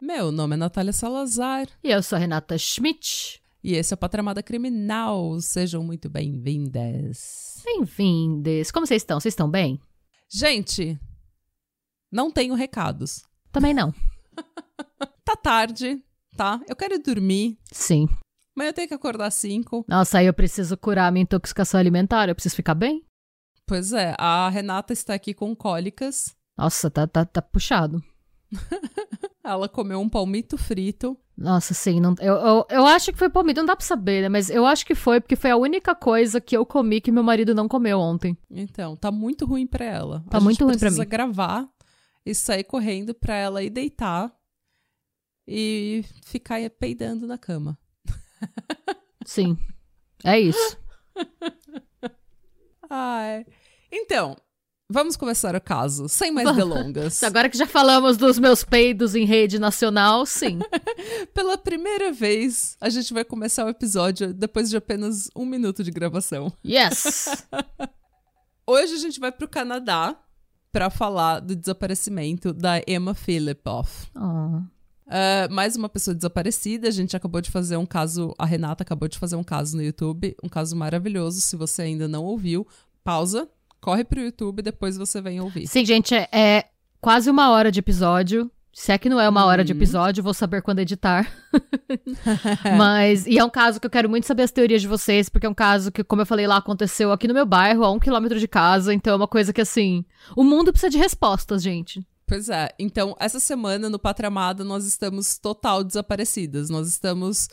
Meu nome é Natália Salazar. E eu sou Renata Schmidt. E esse é o Patramada Criminal. Sejam muito bem-vindas. Bem-vindas. Como vocês estão? Vocês estão bem? Gente, não tenho recados. Também não. tá tarde, tá? Eu quero dormir. Sim. Mas eu tenho que acordar às 5. Nossa, aí eu preciso curar a minha intoxicação alimentar. Eu preciso ficar bem? Pois é, a Renata está aqui com cólicas. Nossa, tá, tá, tá puxado. Ela comeu um palmito frito. Nossa, sim. Não, eu, eu, eu acho que foi palmito, não dá pra saber, né? Mas eu acho que foi, porque foi a única coisa que eu comi que meu marido não comeu ontem. Então, tá muito ruim pra ela. Tá muito ruim pra precisa mim. gravar e sair correndo pra ela ir deitar e ficar peidando na cama. Sim. É isso. Ai. Então, vamos começar o caso, sem mais delongas. Agora que já falamos dos meus peidos em rede nacional, sim. Pela primeira vez, a gente vai começar o episódio depois de apenas um minuto de gravação. Yes! Hoje a gente vai pro Canadá pra falar do desaparecimento da Emma Philippoff. Oh. Uh, mais uma pessoa desaparecida. A gente acabou de fazer um caso. A Renata acabou de fazer um caso no YouTube. Um caso maravilhoso. Se você ainda não ouviu, pausa, corre pro YouTube depois você vem ouvir. Sim, gente, é, é quase uma hora de episódio. Se é que não é uma hora de episódio, vou saber quando editar. Mas, e é um caso que eu quero muito saber as teorias de vocês, porque é um caso que, como eu falei lá, aconteceu aqui no meu bairro, a um quilômetro de casa. Então é uma coisa que, assim, o mundo precisa de respostas, gente. Pois é. Então, essa semana no Patramada nós estamos total desaparecidas. Nós estamos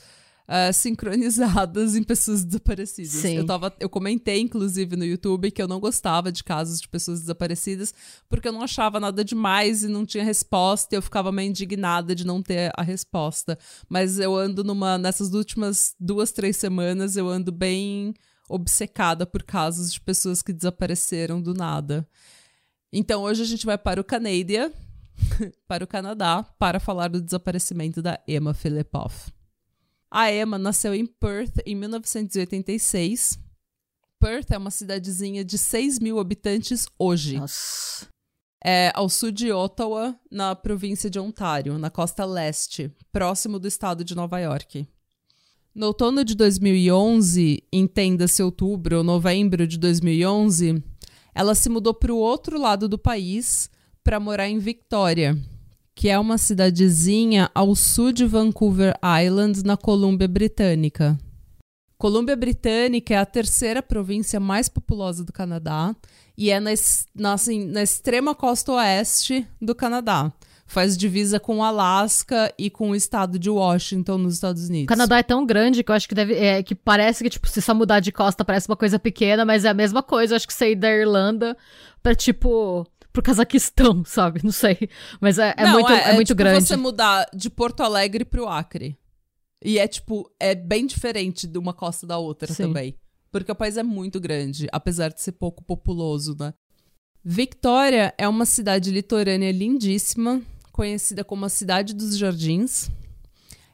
uh, sincronizadas em pessoas desaparecidas. Sim. Eu, tava, eu comentei, inclusive, no YouTube que eu não gostava de casos de pessoas desaparecidas porque eu não achava nada demais e não tinha resposta. E eu ficava meio indignada de não ter a resposta. Mas eu ando numa. Nessas últimas duas, três semanas, eu ando bem obcecada por casos de pessoas que desapareceram do nada. Então hoje a gente vai para o Canadá, para o Canadá, para falar do desaparecimento da Emma Philippoff. A Emma nasceu em Perth em 1986. Perth é uma cidadezinha de 6 mil habitantes hoje. Nossa. É ao sul de Ottawa, na província de Ontário, na costa leste, próximo do estado de Nova York. No outono de 2011, entenda-se outubro ou novembro de 2011, ela se mudou para o outro lado do país para morar em Victoria, que é uma cidadezinha ao sul de Vancouver Island, na Colômbia Britânica. Colômbia Britânica é a terceira província mais populosa do Canadá e é na, na, assim, na extrema costa oeste do Canadá. Faz divisa com o Alasca e com o estado de Washington, nos Estados Unidos. O Canadá é tão grande que eu acho que deve. É, que parece que, tipo, se só mudar de costa parece uma coisa pequena, mas é a mesma coisa. Eu acho que sair da Irlanda pra, tipo. Pro Cazaquistão, sabe? Não sei. Mas é, é Não, muito, é, muito tipo grande. você mudar de Porto Alegre pro Acre. E é, tipo, é bem diferente de uma costa da outra Sim. também. Porque o país é muito grande, apesar de ser pouco populoso, né? Victoria é uma cidade litorânea lindíssima, conhecida como a Cidade dos Jardins.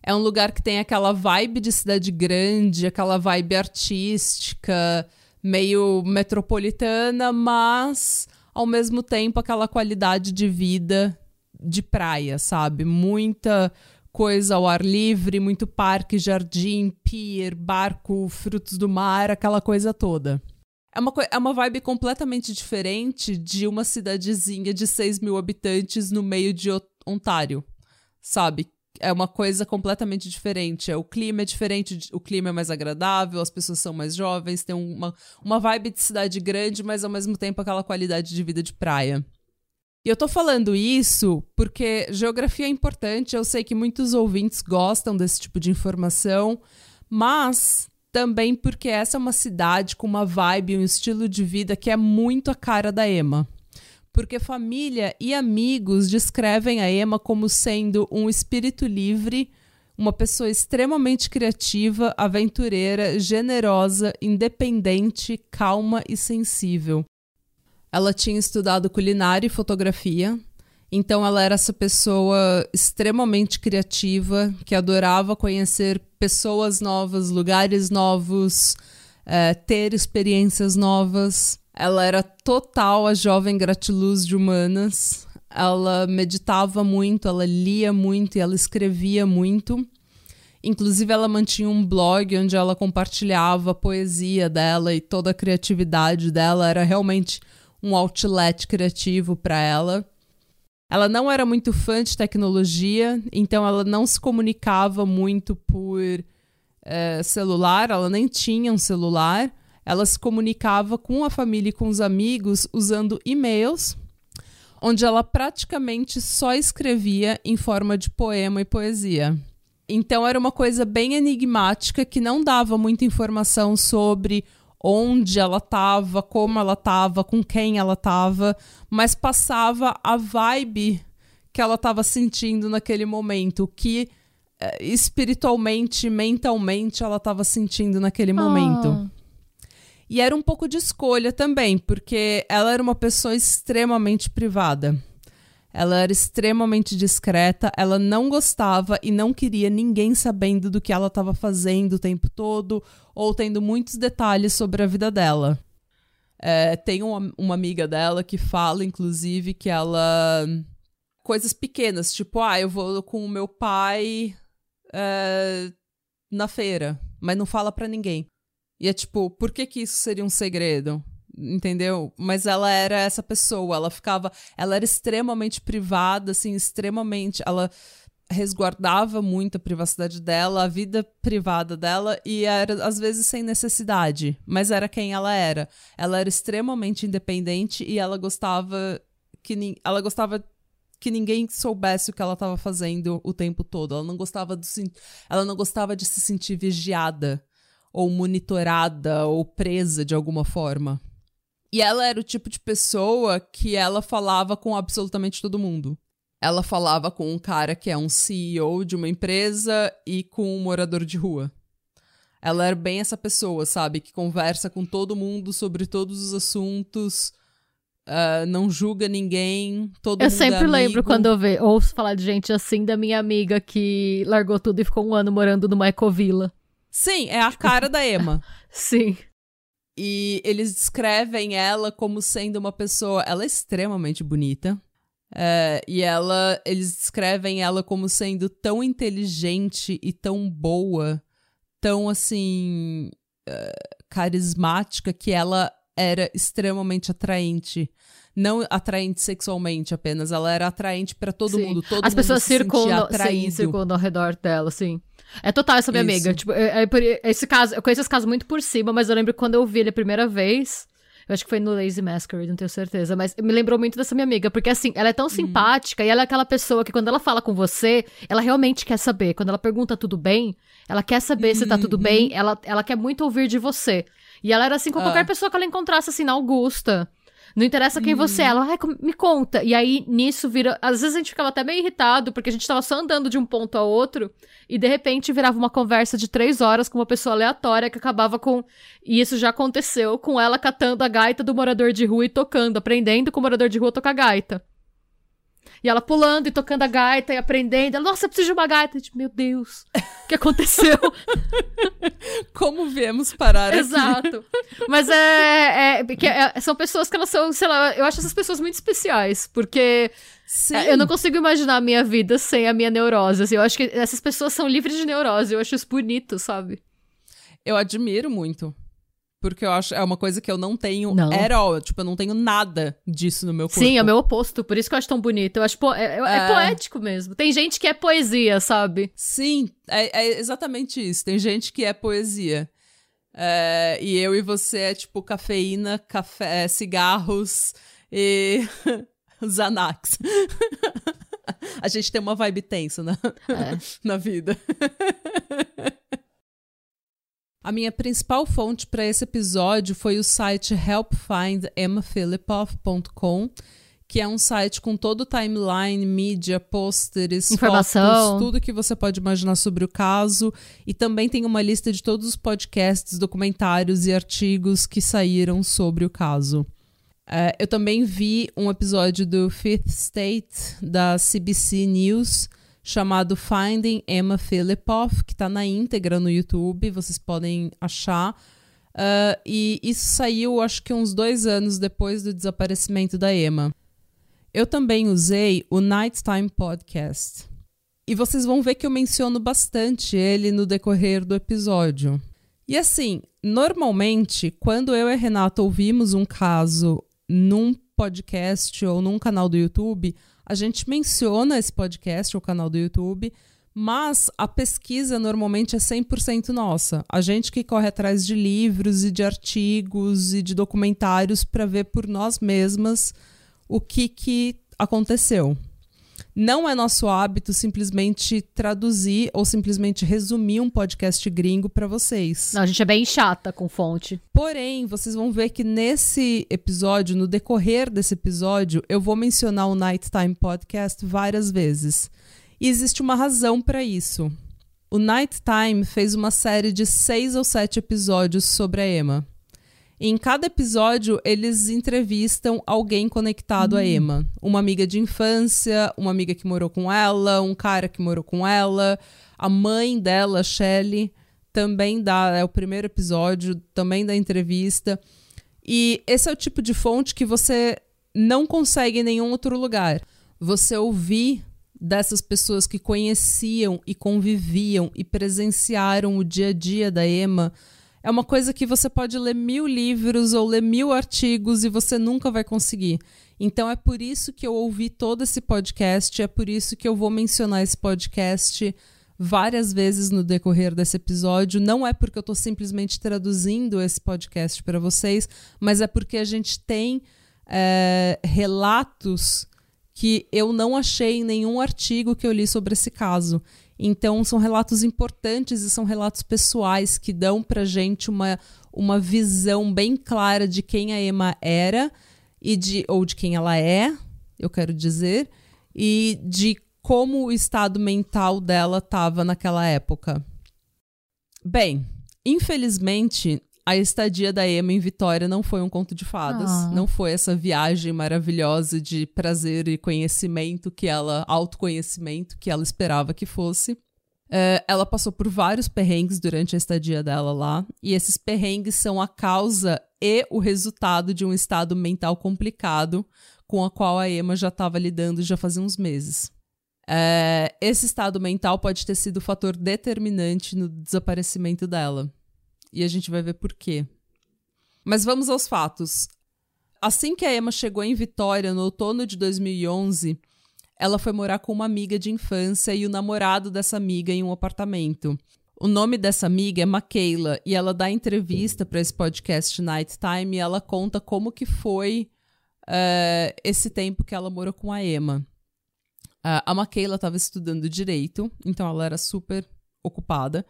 É um lugar que tem aquela vibe de cidade grande, aquela vibe artística, meio metropolitana, mas ao mesmo tempo aquela qualidade de vida de praia, sabe? Muita coisa ao ar livre, muito parque, jardim, pier, barco, frutos do mar, aquela coisa toda. É uma, é uma vibe completamente diferente de uma cidadezinha de 6 mil habitantes no meio de Ontário, sabe? É uma coisa completamente diferente. O clima é diferente, o clima é mais agradável, as pessoas são mais jovens, tem uma, uma vibe de cidade grande, mas ao mesmo tempo aquela qualidade de vida de praia. E eu tô falando isso porque geografia é importante, eu sei que muitos ouvintes gostam desse tipo de informação, mas também porque essa é uma cidade com uma vibe, um estilo de vida que é muito a cara da Emma. Porque família e amigos descrevem a Emma como sendo um espírito livre, uma pessoa extremamente criativa, aventureira, generosa, independente, calma e sensível. Ela tinha estudado culinária e fotografia, então ela era essa pessoa extremamente criativa que adorava conhecer pessoas novas, lugares novos, é, ter experiências novas. Ela era total a jovem gratiluz de humanas. Ela meditava muito, ela lia muito e ela escrevia muito. Inclusive, ela mantinha um blog onde ela compartilhava a poesia dela e toda a criatividade dela. Era realmente um outlet criativo para ela. Ela não era muito fã de tecnologia, então ela não se comunicava muito por é, celular, ela nem tinha um celular. Ela se comunicava com a família e com os amigos usando e-mails, onde ela praticamente só escrevia em forma de poema e poesia. Então era uma coisa bem enigmática que não dava muita informação sobre onde ela estava, como ela estava, com quem ela estava, mas passava a vibe que ela estava sentindo naquele momento, que eh, espiritualmente, mentalmente ela estava sentindo naquele momento. E era um pouco de escolha também, porque ela era uma pessoa extremamente privada. Ela era extremamente discreta, ela não gostava e não queria ninguém sabendo do que ela estava fazendo o tempo todo ou tendo muitos detalhes sobre a vida dela. É, tem uma, uma amiga dela que fala, inclusive, que ela. Coisas pequenas, tipo, ah, eu vou com o meu pai é, na feira, mas não fala para ninguém. E é tipo, por que que isso seria um segredo? entendeu? Mas ela era essa pessoa, ela ficava, ela era extremamente privada, assim, extremamente, ela resguardava muito a privacidade dela, a vida privada dela e era às vezes sem necessidade, mas era quem ela era. Ela era extremamente independente e ela gostava que ela gostava que ninguém soubesse o que ela estava fazendo o tempo todo. Ela não gostava de ela não gostava de se sentir vigiada ou monitorada ou presa de alguma forma. E ela era o tipo de pessoa que ela falava com absolutamente todo mundo. Ela falava com um cara que é um CEO de uma empresa e com um morador de rua. Ela era bem essa pessoa, sabe? Que conversa com todo mundo sobre todos os assuntos, uh, não julga ninguém, todo eu mundo é sempre é lembro quando eu ve, ouço falar de gente assim da minha amiga que largou tudo e ficou um ano morando numa ecovila. Sim, é a cara da Emma. Sim. E eles descrevem ela como sendo uma pessoa. Ela é extremamente bonita. É, e ela. Eles descrevem ela como sendo tão inteligente e tão boa, tão assim. Uh, carismática, que ela era extremamente atraente. Não atraente sexualmente apenas, ela era atraente para todo sim. mundo. Todo As mundo pessoas se circundam, sim, circundam ao redor dela, sim. É total essa minha Isso. amiga. Tipo, é, é, esse caso, eu conheço esse caso muito por cima, mas eu lembro que quando eu vi ele a primeira vez. Eu acho que foi no Lazy Masquerade, não tenho certeza. Mas me lembrou muito dessa minha amiga. Porque, assim, ela é tão uhum. simpática e ela é aquela pessoa que, quando ela fala com você, ela realmente quer saber. Quando ela pergunta tudo bem, ela quer saber uhum. se tá tudo bem. Uhum. Ela, ela quer muito ouvir de você. E ela era assim com qualquer ah. pessoa que ela encontrasse, assim, na Augusta. Não interessa quem você é. Ela, ai, me conta. E aí, nisso, vira. Às vezes a gente ficava até meio irritado, porque a gente tava só andando de um ponto a outro, e de repente virava uma conversa de três horas com uma pessoa aleatória que acabava com. E isso já aconteceu com ela catando a gaita do morador de rua e tocando, aprendendo com o morador de rua a tocar gaita. E ela pulando e tocando a gaita e aprendendo. Ela, nossa, eu preciso de uma gaita. Tipo, meu Deus, o que aconteceu? Como viemos parar aqui? Exato. Mas é, é, é, São pessoas que elas são, sei lá, eu acho essas pessoas muito especiais, porque Sim. eu não consigo imaginar a minha vida sem a minha neurose. Assim, eu acho que essas pessoas são livres de neurose. Eu acho isso bonito, sabe? Eu admiro muito. Porque eu acho é uma coisa que eu não tenho não. at all. Tipo, eu não tenho nada disso no meu corpo. Sim, é o meu oposto. Por isso que eu acho tão bonito. Eu acho po é, é, é, poético mesmo. Tem gente que é poesia, sabe? Sim, é, é exatamente isso. Tem gente que é poesia. É, e eu e você é tipo cafeína, café, é, cigarros e Xanax. A gente tem uma vibe tensa na, na vida. A minha principal fonte para esse episódio foi o site helpfindemmaphilipoff.com, que é um site com todo o timeline, mídia, pôsteres, Informação. fotos, tudo que você pode imaginar sobre o caso. E também tem uma lista de todos os podcasts, documentários e artigos que saíram sobre o caso. É, eu também vi um episódio do Fifth State da CBC News chamado Finding Emma Philippoff, que está na íntegra no YouTube, vocês podem achar. Uh, e isso saiu, acho que uns dois anos depois do desaparecimento da Emma. Eu também usei o Nighttime Podcast. E vocês vão ver que eu menciono bastante ele no decorrer do episódio. E assim, normalmente, quando eu e Renata ouvimos um caso num podcast ou num canal do YouTube, a gente menciona esse podcast ou canal do YouTube, mas a pesquisa normalmente é 100% nossa. A gente que corre atrás de livros e de artigos e de documentários para ver por nós mesmas o que, que aconteceu. Não é nosso hábito simplesmente traduzir ou simplesmente resumir um podcast gringo para vocês. Não, a gente é bem chata com fonte. Porém, vocês vão ver que nesse episódio, no decorrer desse episódio, eu vou mencionar o Nighttime Podcast várias vezes. E existe uma razão para isso. O Nighttime fez uma série de seis ou sete episódios sobre a Emma. Em cada episódio, eles entrevistam alguém conectado hum. a Emma. Uma amiga de infância, uma amiga que morou com ela, um cara que morou com ela, a mãe dela, Shelley, também dá. É o primeiro episódio, também da entrevista. E esse é o tipo de fonte que você não consegue em nenhum outro lugar. Você ouvir dessas pessoas que conheciam e conviviam e presenciaram o dia a dia da Emma é uma coisa que você pode ler mil livros ou ler mil artigos e você nunca vai conseguir. Então é por isso que eu ouvi todo esse podcast, é por isso que eu vou mencionar esse podcast várias vezes no decorrer desse episódio. Não é porque eu estou simplesmente traduzindo esse podcast para vocês, mas é porque a gente tem é, relatos que eu não achei em nenhum artigo que eu li sobre esse caso. Então, são relatos importantes e são relatos pessoais que dão pra gente uma, uma visão bem clara de quem a Emma era e de ou de quem ela é, eu quero dizer, e de como o estado mental dela estava naquela época. Bem, infelizmente, a estadia da Emma em Vitória não foi um conto de fadas, ah. não foi essa viagem maravilhosa de prazer e conhecimento que ela, autoconhecimento que ela esperava que fosse. Uh, ela passou por vários perrengues durante a estadia dela lá, e esses perrengues são a causa e o resultado de um estado mental complicado com a qual a Emma já estava lidando já fazia uns meses. Uh, esse estado mental pode ter sido o fator determinante no desaparecimento dela e a gente vai ver por quê. Mas vamos aos fatos. Assim que a Emma chegou em Vitória no outono de 2011, ela foi morar com uma amiga de infância e o namorado dessa amiga em um apartamento. O nome dessa amiga é Makeila e ela dá entrevista para esse podcast Nighttime e ela conta como que foi uh, esse tempo que ela morou com a Emma. Uh, a Makeila estava estudando direito, então ela era super ocupada.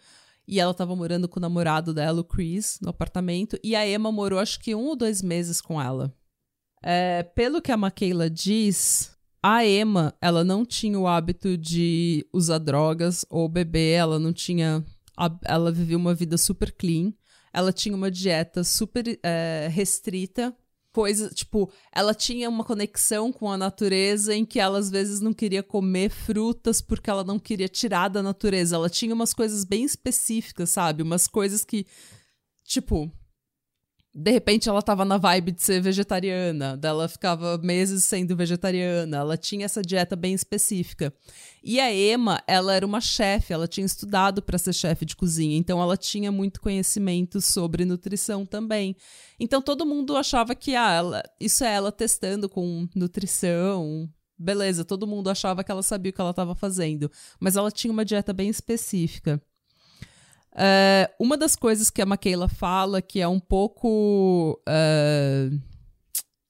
E ela tava morando com o namorado dela, o Chris, no apartamento. E a Emma morou acho que um ou dois meses com ela. É, pelo que a Makeila diz, a Emma, ela não tinha o hábito de usar drogas ou beber, ela não tinha. Ela vivia uma vida super clean. Ela tinha uma dieta super é, restrita coisas, tipo, ela tinha uma conexão com a natureza em que ela às vezes não queria comer frutas porque ela não queria tirar da natureza. Ela tinha umas coisas bem específicas, sabe? Umas coisas que, tipo, de repente ela tava na vibe de ser vegetariana, dela ficava meses sendo vegetariana, ela tinha essa dieta bem específica. E a Emma, ela era uma chefe, ela tinha estudado para ser chefe de cozinha, então ela tinha muito conhecimento sobre nutrição também. Então todo mundo achava que ah, ela, isso é ela testando com nutrição, beleza, todo mundo achava que ela sabia o que ela estava fazendo, mas ela tinha uma dieta bem específica. Uh, uma das coisas que a Maquila fala que é um pouco uh,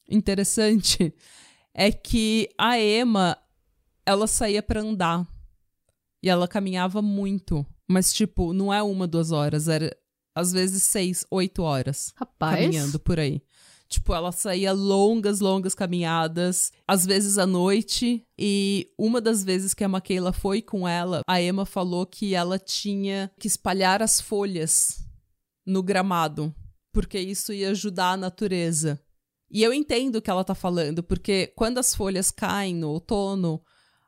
interessante é que a Emma ela saía para andar e ela caminhava muito, mas tipo não é uma duas horas, era às vezes seis, oito horas Rapaz. caminhando por aí. Tipo, ela saía longas, longas caminhadas, às vezes à noite. E uma das vezes que a Maquila foi com ela, a Emma falou que ela tinha que espalhar as folhas no gramado, porque isso ia ajudar a natureza. E eu entendo o que ela tá falando, porque quando as folhas caem no outono,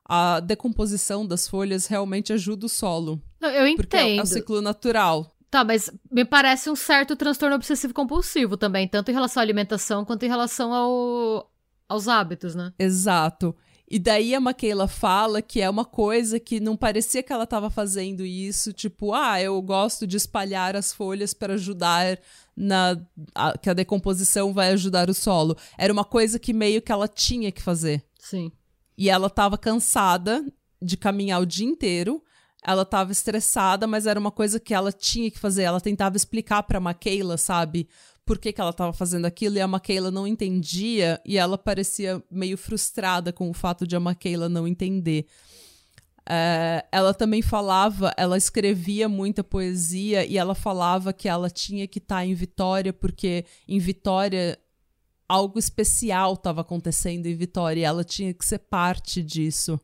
a decomposição das folhas realmente ajuda o solo. Não, eu Porque é, é o entendo. ciclo natural. Tá, mas me parece um certo transtorno obsessivo compulsivo também, tanto em relação à alimentação quanto em relação ao, aos hábitos, né? Exato. E daí a Maquela fala que é uma coisa que não parecia que ela estava fazendo isso, tipo, ah, eu gosto de espalhar as folhas para ajudar na a, que a decomposição vai ajudar o solo. Era uma coisa que meio que ela tinha que fazer. Sim. E ela estava cansada de caminhar o dia inteiro. Ela estava estressada, mas era uma coisa que ela tinha que fazer. Ela tentava explicar para Maquela, sabe? por que, que ela estava fazendo aquilo e a Maquela não entendia e ela parecia meio frustrada com o fato de a Maquela não entender. Uh, ela também falava, ela escrevia muita poesia e ela falava que ela tinha que estar tá em Vitória porque em Vitória algo especial estava acontecendo em Vitória e ela tinha que ser parte disso.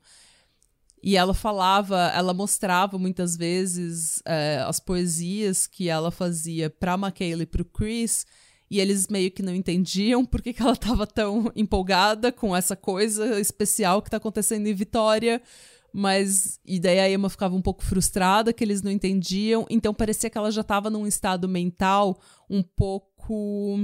E ela falava, ela mostrava muitas vezes é, as poesias que ela fazia para Michaela e para o Chris, e eles meio que não entendiam por que, que ela estava tão empolgada com essa coisa especial que está acontecendo em Vitória. Mas, e daí a Emma ficava um pouco frustrada que eles não entendiam, então parecia que ela já estava num estado mental um pouco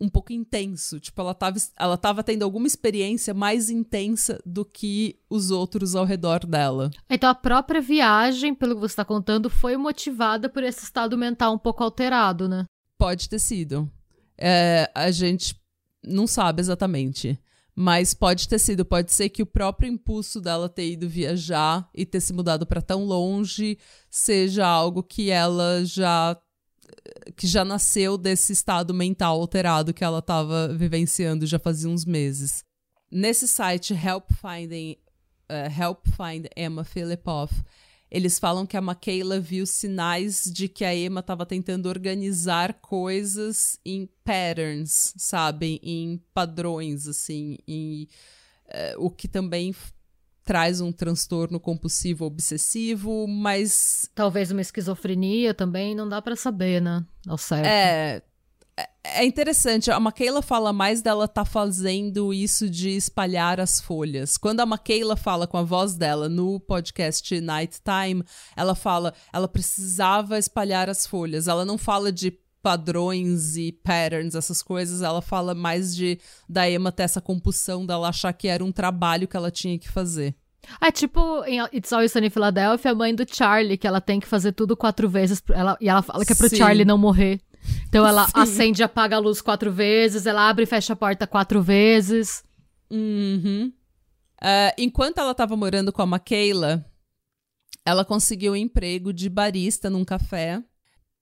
um pouco intenso. Tipo, ela tava, ela tava tendo alguma experiência mais intensa do que os outros ao redor dela. Então a própria viagem, pelo que você está contando, foi motivada por esse estado mental um pouco alterado, né? Pode ter sido. É, a gente não sabe exatamente. Mas pode ter sido, pode ser que o próprio impulso dela ter ido viajar e ter se mudado para tão longe seja algo que ela já que já nasceu desse estado mental alterado que ela estava vivenciando já fazia uns meses. Nesse site Help Finding uh, Help Find Emma Filipoff, eles falam que a Michaela viu sinais de que a Emma estava tentando organizar coisas em patterns, sabe? Em padrões, assim, em, uh, o que também traz um transtorno compulsivo obsessivo, mas. Talvez uma esquizofrenia também, não dá para saber, né? Ao certo. É. É interessante, a Maquela fala mais dela tá fazendo isso de espalhar as folhas. Quando a Maquela fala com a voz dela no podcast Nighttime, ela fala, ela precisava espalhar as folhas. Ela não fala de padrões e patterns, essas coisas, ela fala mais de da Emma ter essa compulsão dela achar que era um trabalho que ela tinha que fazer. É tipo em It's Always Sunny in Philadelphia, a mãe do Charlie, que ela tem que fazer tudo quatro vezes, ela, e ela fala que é pro Sim. Charlie não morrer. Então ela Sim. acende e apaga a luz quatro vezes, ela abre e fecha a porta quatro vezes. Uhum. Uh, enquanto ela tava morando com a Maquela, ela conseguiu um emprego de barista num café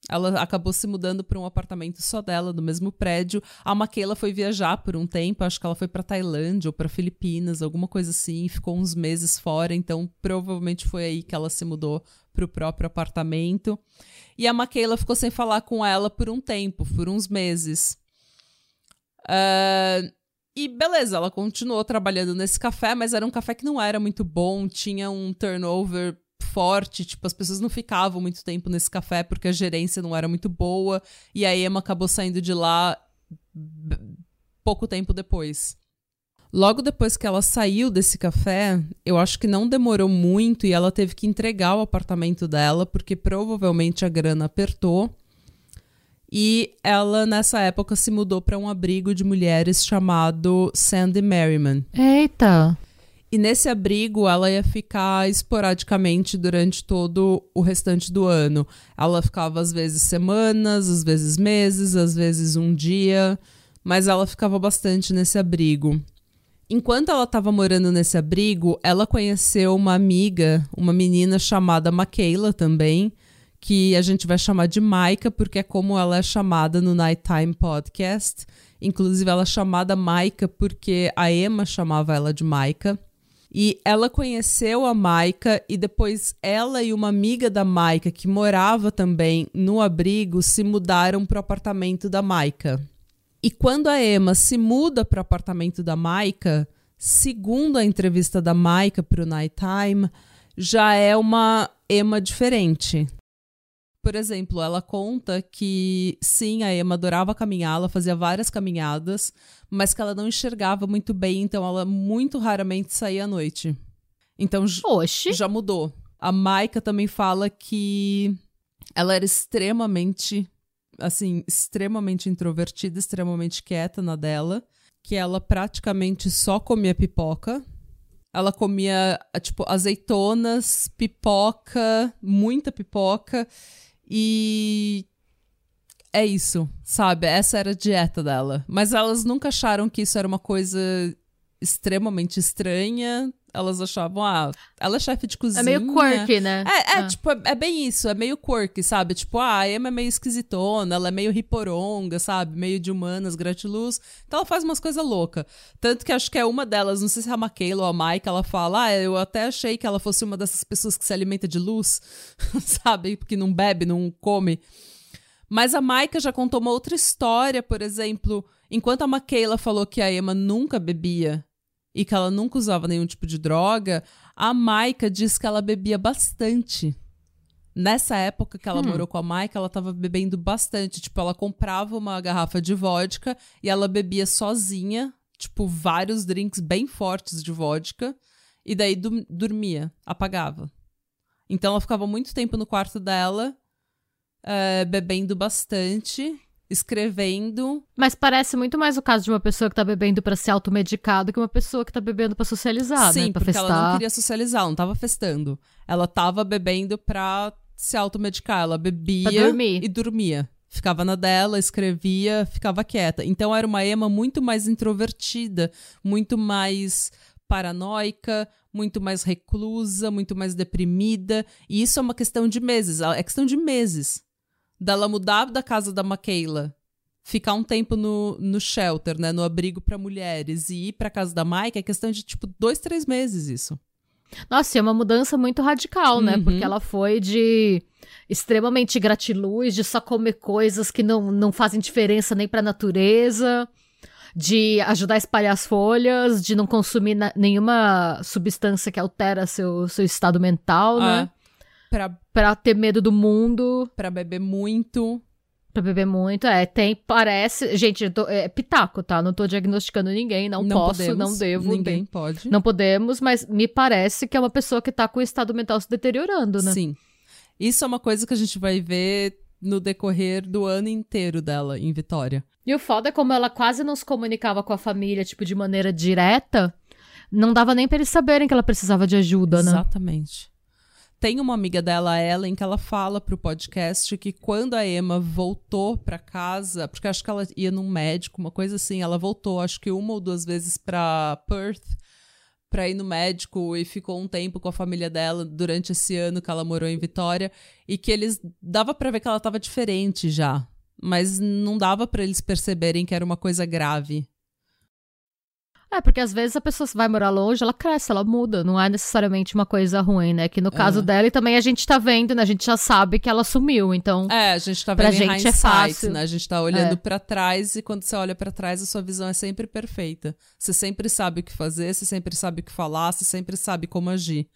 ela acabou se mudando para um apartamento só dela, no mesmo prédio. A Maquela foi viajar por um tempo, acho que ela foi para Tailândia ou para Filipinas, alguma coisa assim, ficou uns meses fora, então provavelmente foi aí que ela se mudou para o próprio apartamento. E a Maquela ficou sem falar com ela por um tempo, por uns meses. Uh, e beleza, ela continuou trabalhando nesse café, mas era um café que não era muito bom, tinha um turnover forte, tipo, as pessoas não ficavam muito tempo nesse café porque a gerência não era muito boa, e a Emma acabou saindo de lá pouco tempo depois. Logo depois que ela saiu desse café, eu acho que não demorou muito e ela teve que entregar o apartamento dela, porque provavelmente a grana apertou. E ela, nessa época, se mudou para um abrigo de mulheres chamado Sandy Merriman. Eita! E nesse abrigo ela ia ficar esporadicamente durante todo o restante do ano. Ela ficava às vezes semanas, às vezes meses, às vezes um dia, mas ela ficava bastante nesse abrigo. Enquanto ela estava morando nesse abrigo, ela conheceu uma amiga, uma menina chamada Makeila também, que a gente vai chamar de Maika, porque é como ela é chamada no Nighttime Podcast. Inclusive, ela é chamada Maika porque a Emma chamava ela de Maika. E ela conheceu a Maika e depois ela e uma amiga da Maika que morava também no abrigo se mudaram para o apartamento da Maika. E quando a Emma se muda para o apartamento da Maika, segundo a entrevista da Maika para o Nighttime, já é uma Emma diferente. Por exemplo, ela conta que sim, a Emma adorava caminhar, ela fazia várias caminhadas, mas que ela não enxergava muito bem, então ela muito raramente saía à noite. Então Oxi. já mudou. A Maika também fala que ela era extremamente, assim, extremamente introvertida, extremamente quieta na dela, que ela praticamente só comia pipoca. Ela comia, tipo, azeitonas, pipoca, muita pipoca e é isso, sabe? Essa era a dieta dela. Mas elas nunca acharam que isso era uma coisa extremamente estranha. Elas achavam, ah, ela é chefe de cozinha. É meio quirky, né? É, é Ah. tipo, é, é bem isso, é meio quirky, sabe? Tipo, ah, a Emma é meio esquisitona, ela é meio riporonga, sabe? Meio de humanas, gratiluz. Então ela faz umas coisas loucas. Tanto que acho que é uma delas, não sei se é a Maquela ou a Mike, ela fala, ah, eu até achei que ela fosse uma dessas pessoas que se alimenta de luz, sabe? Que não bebe, não come. Mas a Maika já contou uma outra história, por exemplo, enquanto a Maquela falou que a Emma nunca bebia e que ela nunca usava nenhum tipo de droga, a Maika diz que ela bebia bastante. Nessa época que ela morou com a Maika, ela tava bebendo bastante. Tipo, ela comprava uma garrafa de vodka e ela bebia sozinha, tipo, vários drinks bem fortes de vodka, e daí dormia, apagava. Então ela ficava muito tempo no quarto dela, eh, bebendo bastante, escrevendo. Mas parece muito mais o caso de uma pessoa que tá bebendo pra se automedicar do que uma pessoa que tá bebendo pra socializar, Sim, né? Pra porque festar. ela não queria socializar, ela não tava festando. Ela tava bebendo pra se automedicar. Ela bebia e dormia. Ficava na dela, escrevia, ficava quieta. Então era uma Emma muito mais introvertida, muito mais paranoica, muito mais reclusa, muito mais deprimida. E isso é uma questão de meses. É questão de meses. Dela mudar da casa da Maquela, ficar um tempo no, no shelter, né? No abrigo pra mulheres e ir pra casa da Mike é questão de, tipo, dois, três meses isso. Nossa, e é uma mudança muito radical, né? Uhum. Porque ela foi de extremamente gratiluz, de só comer coisas que não, não fazem diferença nem pra natureza, de ajudar a espalhar as folhas, de não consumir nenhuma substância que altera seu, seu estado mental, né? É. Pra, Pra ter medo do mundo, pra beber muito. pra beber muito. É, tem, parece. Gente, eu tô- é pitaco, tá? Não tô diagnosticando ninguém, não, posso, podemos, não devo. Ninguém nem- pode. Não podemos, mas me parece que é uma pessoa que tá com o estado mental se deteriorando, né? Sim. Isso é uma coisa que a gente vai ver no decorrer do ano inteiro dela em Vitória. E o foda é como ela quase não se comunicava com a família, tipo, de maneira direta. Não dava nem pra eles saberem que ela precisava de ajuda, né? Exatamente. Tem uma amiga dela, Ellen, que ela fala pro podcast que quando a Emma voltou pra casa, porque acho que ela ia num médico, uma coisa assim, ela voltou, acho que uma ou duas vezes pra Perth pra ir no médico e ficou um tempo com a família dela durante esse ano que ela morou em Vitória e que eles dava pra ver que ela tava diferente já, mas não dava pra eles perceberem que era uma coisa grave. É, porque às vezes a pessoa vai morar longe, ela cresce, ela muda. Não é necessariamente uma coisa ruim, né? Que no caso É. dela, e também a gente tá vendo, né? A gente já sabe que ela sumiu, então. É, a gente tá Pra vendo em gente é fácil. né? A gente tá olhando É. pra trás e quando você olha pra trás, a sua visão é sempre perfeita. Você sempre sabe o que fazer, você sempre sabe o que falar, você sempre sabe como agir.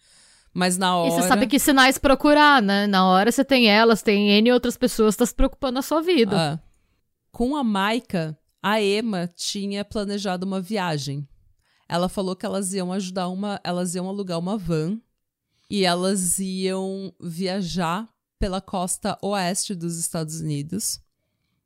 Mas na E hora. você sabe que sinais procurar, né? Na hora você tem elas, tem N outras pessoas tá se preocupando na sua vida. Ah. Com a Maika, a Emma tinha planejado uma viagem. Ela falou que elas iam ajudar uma. Elas iam alugar uma van e elas iam viajar pela costa oeste dos Estados Unidos.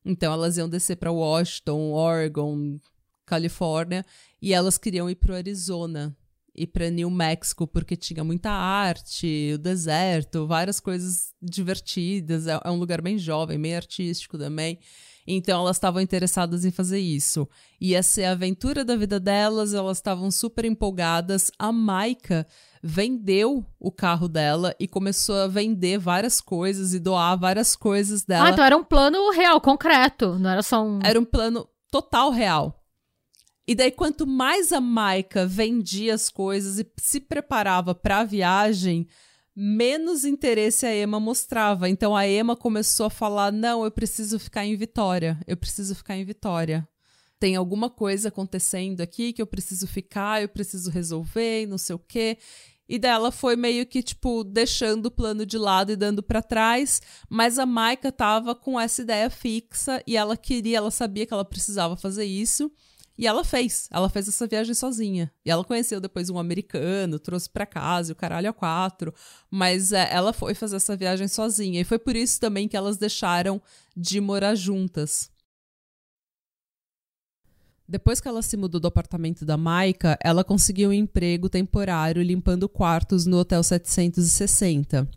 Então elas iam descer para Washington, Oregon, Califórnia e elas queriam ir para o Arizona e para New Mexico porque tinha muita arte, o deserto, várias coisas divertidas. É, é um lugar bem jovem, bem artístico também. Então elas estavam interessadas em fazer isso. Ia ser a aventura da vida delas, elas estavam super empolgadas. A Maika vendeu o carro dela e começou a vender várias coisas e doar várias coisas dela. Ah, então era um plano real, concreto. Não era só um. Era um plano total real. E daí, quanto mais a Maika vendia as coisas e se preparava para a viagem, menos interesse a Emma mostrava. Então a Emma começou a falar: não, eu preciso ficar em Vitória. Eu preciso ficar em Vitória. Tem alguma coisa acontecendo aqui que eu preciso ficar, eu preciso resolver, não sei o quê. E dela foi meio que, tipo, deixando o plano de lado e dando para trás. Mas a Maika tava com essa ideia fixa e ela queria, ela sabia que ela precisava fazer isso. E ela fez. Ela fez essa viagem sozinha. E ela conheceu depois um americano, trouxe para casa, o caralho a quatro. Mas é, ela foi fazer essa viagem sozinha. E foi por isso também que elas deixaram de morar juntas. Depois que ela se mudou do apartamento da Maika, ela conseguiu um emprego temporário limpando quartos no Hotel 760.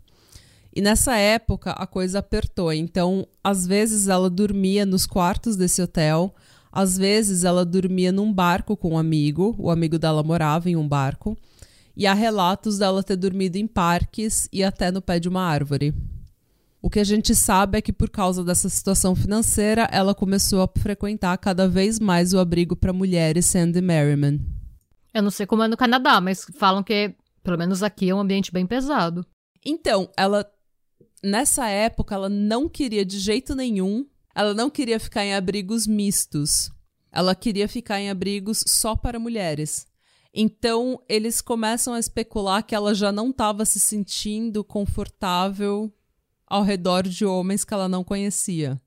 E nessa época a coisa apertou, então às vezes ela dormia nos quartos desse hotel, às vezes ela dormia num barco com um amigo, o amigo dela morava em um barco, e há relatos dela ter dormido em parques e até no pé de uma árvore. O que a gente sabe é que, por causa dessa situação financeira, ela começou a frequentar cada vez mais o abrigo para mulheres Sandy Merriman. Eu não sei como é no Canadá, mas falam que, pelo menos aqui, é um ambiente bem pesado. Então, ela. Nessa época, ela não queria de jeito nenhum. Ela não queria ficar em abrigos mistos. Ela queria ficar em abrigos só para mulheres. Então, eles começam a especular que ela já não estava se sentindo confortável ao redor de homens que ela não conhecia.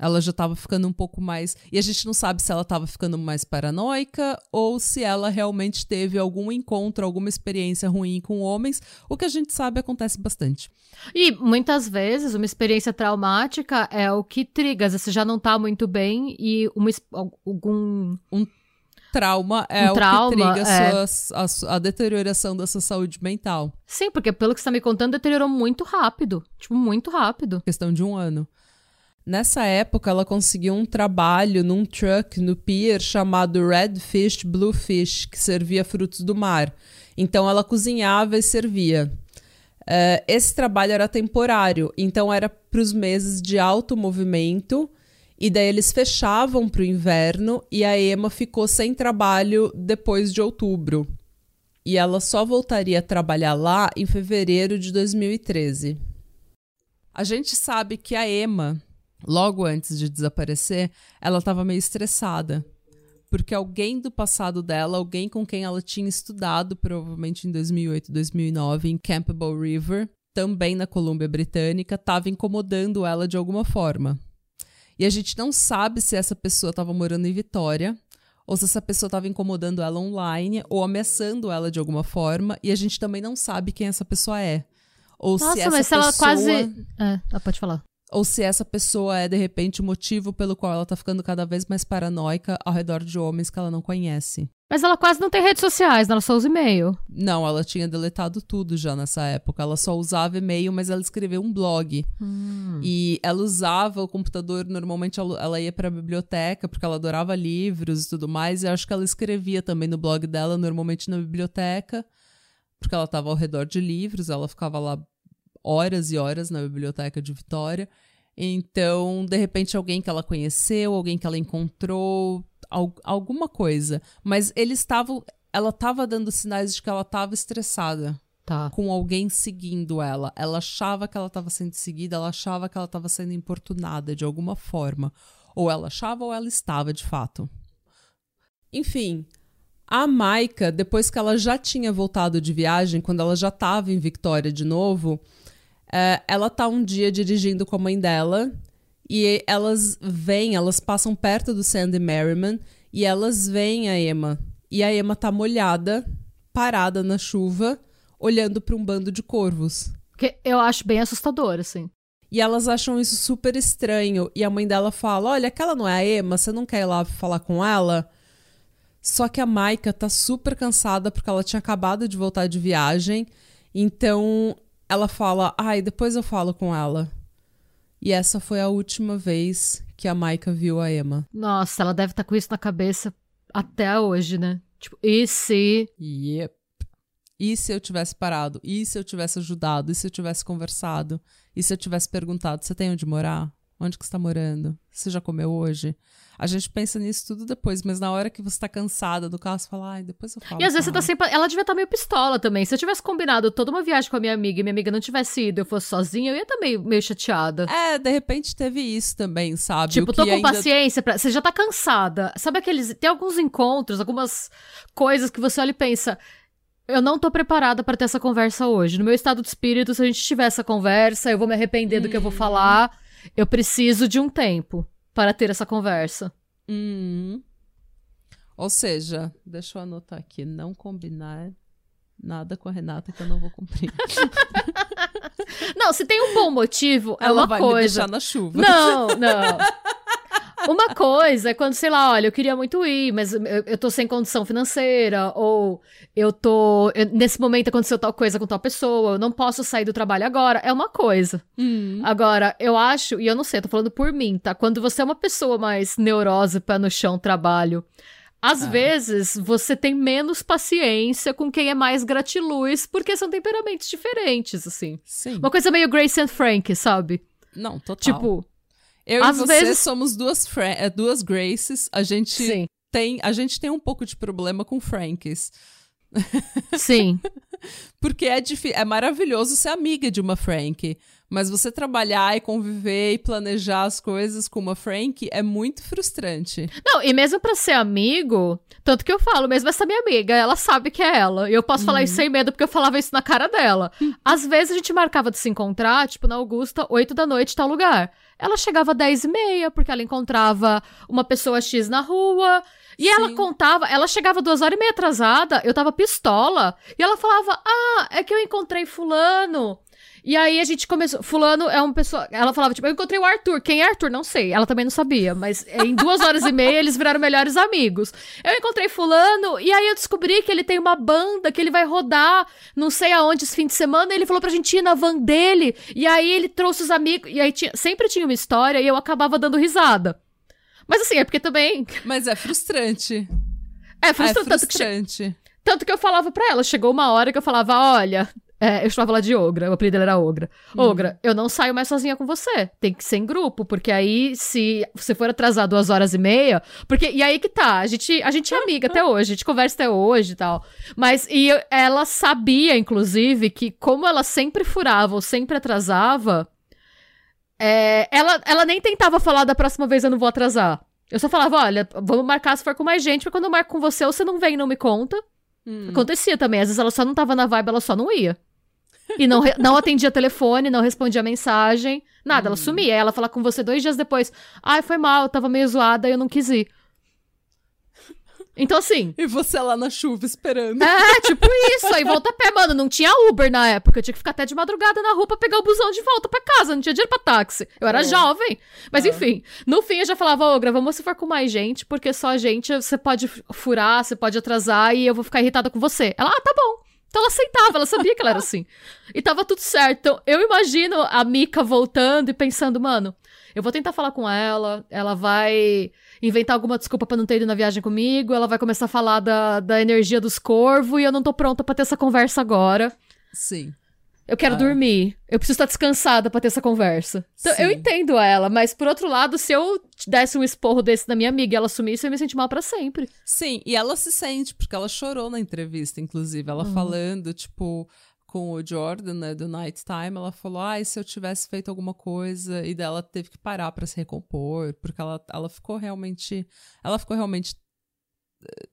Ela já estava ficando um pouco mais. E a gente não sabe se ela estava ficando mais paranoica ou se ela realmente teve algum encontro, alguma experiência ruim com homens. O que a gente sabe acontece bastante. E muitas vezes uma experiência traumática é o que triga. Às vezes você já não está muito bem e uma, algum. Um trauma é um o trauma, que triga é. sua, a, a, deterioração da sua saúde mental. Sim, porque pelo que você tá me contando, deteriorou muito rápido. Tipo, muito rápido. Questão de um ano. Nessa época, ela conseguiu um trabalho num truck no pier chamado Red Fish Blue Fish, que servia frutos do mar. Então, ela cozinhava e servia. Uh, esse trabalho era temporário, então era para os meses de alto movimento e daí eles fechavam para o inverno e a Emma ficou sem trabalho depois de outubro. E ela só voltaria a trabalhar lá em fevereiro de 2013. A gente sabe que a Emma, logo antes de desaparecer, ela estava meio estressada. Porque alguém do passado dela, alguém com quem ela tinha estudado, provavelmente em 2008, 2009, em Campbell River, também na Colômbia Britânica, estava incomodando ela de alguma forma. E a gente não sabe se essa pessoa estava morando em Vitória ou se essa pessoa estava incomodando ela online ou ameaçando ela de alguma forma. E a gente também não sabe quem essa pessoa é. Ou Nossa, se essa mas pessoa... ela quase. É, pode falar. Ou se essa pessoa é, de repente, o motivo pelo qual ela tá ficando cada vez mais paranoica ao redor de homens que ela não conhece. Mas ela quase não tem redes sociais, ela só usa e-mail. Não, ela tinha deletado tudo já nessa época. Ela só usava e-mail, mas ela escreveu um blog. Hum. E ela usava o computador, normalmente ela ia pra biblioteca, porque ela adorava livros e tudo mais. E acho que ela escrevia também no blog dela, normalmente na biblioteca, porque ela estava ao redor de livros, ela ficava lá horas e horas na biblioteca de Vitória. Então, de repente, alguém que ela conheceu, alguém que ela encontrou, alguma coisa. Mas eles estavam. Ela estava dando sinais de que ela estava estressada. Tá. Com alguém seguindo ela. Ela achava que ela estava sendo seguida, ela achava que ela estava sendo importunada de alguma forma. Ou ela achava ou ela estava de fato. Enfim, a Maika, depois que ela já tinha voltado de viagem, quando ela já estava em Victoria de novo, é, ela tá um dia dirigindo com a mãe dela e elas vêm, elas passam perto do Sandy Merriman e elas veem a Emma. E a Emma tá molhada, parada na chuva, olhando para um bando de corvos. Que eu acho bem assustador, assim. E elas acham isso super estranho. E a mãe dela fala: Olha, aquela não é a Emma, você não quer ir lá falar com ela? Só que a Maika tá super cansada porque ela tinha acabado de voltar de viagem. Então ela fala: Ai, depois eu falo com ela. E essa foi a última vez que a Maika viu a Emma. Nossa, ela deve estar tá com isso na cabeça até hoje, né? Tipo, e se. Yep. E se eu tivesse parado? E se eu tivesse ajudado? E se eu tivesse conversado? E se eu tivesse perguntado: você tem onde morar? Onde que você está morando? Você já comeu hoje? A gente pensa nisso tudo depois, mas na hora que você tá cansada do carro, você fala, ai, depois eu falo. E às vezes você tá sempre. Ela devia estar tá meio pistola também. Se eu tivesse combinado toda uma viagem com a minha amiga e minha amiga não tivesse ido, eu fosse sozinha, eu ia estar tá meio, meio chateada. É, de repente teve isso também, sabe? Tipo, tô com ainda... paciência pra. Você já tá cansada. Sabe aqueles. Tem alguns encontros, algumas coisas que você olha e pensa eu não tô preparada para ter essa conversa hoje. No meu estado de espírito, se a gente tiver essa conversa, eu vou me arrepender do que eu vou falar. Eu preciso de um tempo para ter essa conversa. Hum. Ou seja, deixa eu anotar aqui, não combinar nada com a Renata que eu não vou cumprir. não, se tem um bom motivo, é Ela uma vai coisa. me deixar na chuva. Não, não. Uma coisa é quando, sei lá, olha, eu queria muito ir, mas eu, eu tô sem condição financeira, ou eu tô. eu- nesse momento aconteceu tal coisa com tal pessoa, eu não posso sair do trabalho agora. É uma coisa. Hum. Agora, eu acho, e eu não sei, eu tô falando por mim, tá? Quando você é uma pessoa mais neurosa, pé no chão, trabalho. Às Ah. vezes, você tem menos paciência com quem é mais gratiluz, porque são temperamentos diferentes, assim. Sim. Uma coisa meio Grace and Frank, sabe? Não, total. Tipo, eu às e você vezes- somos duas, eh, duas Graces. A gente sim, tem, a gente tem um pouco de problema com Franks. sim. Porque é, é maravilhoso ser amiga de uma Frank. Mas você trabalhar e conviver e planejar as coisas com uma Frank é muito frustrante. Não, e mesmo pra ser amigo, tanto que eu falo, mesmo essa minha amiga, ela sabe que é ela. E eu posso falar isso sem medo, porque eu falava isso na cara dela. Às vezes a gente marcava de se encontrar, tipo, na Augusta, 8 da noite, tal lugar. Ela chegava às 10 e meia, porque ela encontrava uma pessoa X na rua. E ela Sim. contava, ela chegava duas horas e meia atrasada, eu tava pistola. E ela falava: Ah, é que eu encontrei Fulano. E aí a gente começou. Fulano é uma pessoa. Ela falava, tipo, eu encontrei o Arthur. Quem é Arthur? Não sei. Ela também não sabia. Mas em duas horas e meia eles viraram melhores amigos. Eu encontrei Fulano, e aí eu descobri que ele tem uma banda, que ele vai rodar não sei aonde esse fim de semana. E ele falou pra gente ir na van dele. E aí ele trouxe os amigos. E aí tinha, sempre tinha uma história e eu acabava dando risada. Mas assim, é porque também. Mas é frustrante. É É frustrante. Tanto que frustrante. tanto que eu falava pra ela, chegou uma hora que eu falava, olha, é, eu chamava ela de Ogra, o apelido dela era Ogra. Ogra, eu não saio mais sozinha com você, tem que ser em grupo, porque aí se você for atrasar duas horas e meia, porque, e aí que tá, a gente, a gente é amiga até hoje, a gente conversa até hoje e tal, mas, e eu- ela sabia, inclusive, que como ela sempre furava ou sempre atrasava, é, ela, ela nem tentava falar da próxima vez eu não vou atrasar. Eu só falava, olha, vamos marcar se for com mais gente, porque quando eu marco com você, você não vem e não me conta. Hum. Acontecia também. Às vezes ela só não tava na vibe, ela só não ia. E não, não atendia telefone, não respondia mensagem, nada, ela sumia. Ela fala com você dois dias depois: Ai, foi mal, eu tava meio zoada e eu não quis ir. Então, assim. E você lá na chuva esperando. É, tipo isso. Aí volta a pé, mano. Não tinha Uber na época. Eu tinha que ficar até de madrugada na rua pra pegar o busão de volta pra casa. Não tinha dinheiro pra táxi. Eu era É. jovem. Mas É. enfim, no fim eu já falava, Ogra, vamos se for com mais gente, porque só a gente você pode furar, você pode atrasar e eu vou ficar irritada com você. Ela, ah, tá bom. Então ela aceitava, ela sabia que ela era assim. E tava tudo certo. Então eu imagino a Mika voltando e pensando, mano, eu vou tentar falar com ela, ela vai inventar alguma desculpa pra não ter ido na viagem comigo, ela vai começar a falar da, da energia dos corvos e eu não tô pronta pra ter essa conversa agora. Sim. Eu quero Ah. dormir. Eu preciso estar descansada pra ter essa conversa. Então, Sim. eu entendo ela, mas por outro lado, se eu desse um esporro desse na minha amiga e ela sumisse, eu ia me sentir mal pra sempre. Sim, e ela se sente, porque ela chorou na entrevista, inclusive. Ela falando, tipo, com o Jordan, né, do Night Time, ela falou: ai, se eu tivesse feito alguma coisa, e dela teve que parar pra se recompor, porque ela, ela ficou realmente. Ela ficou realmente eh,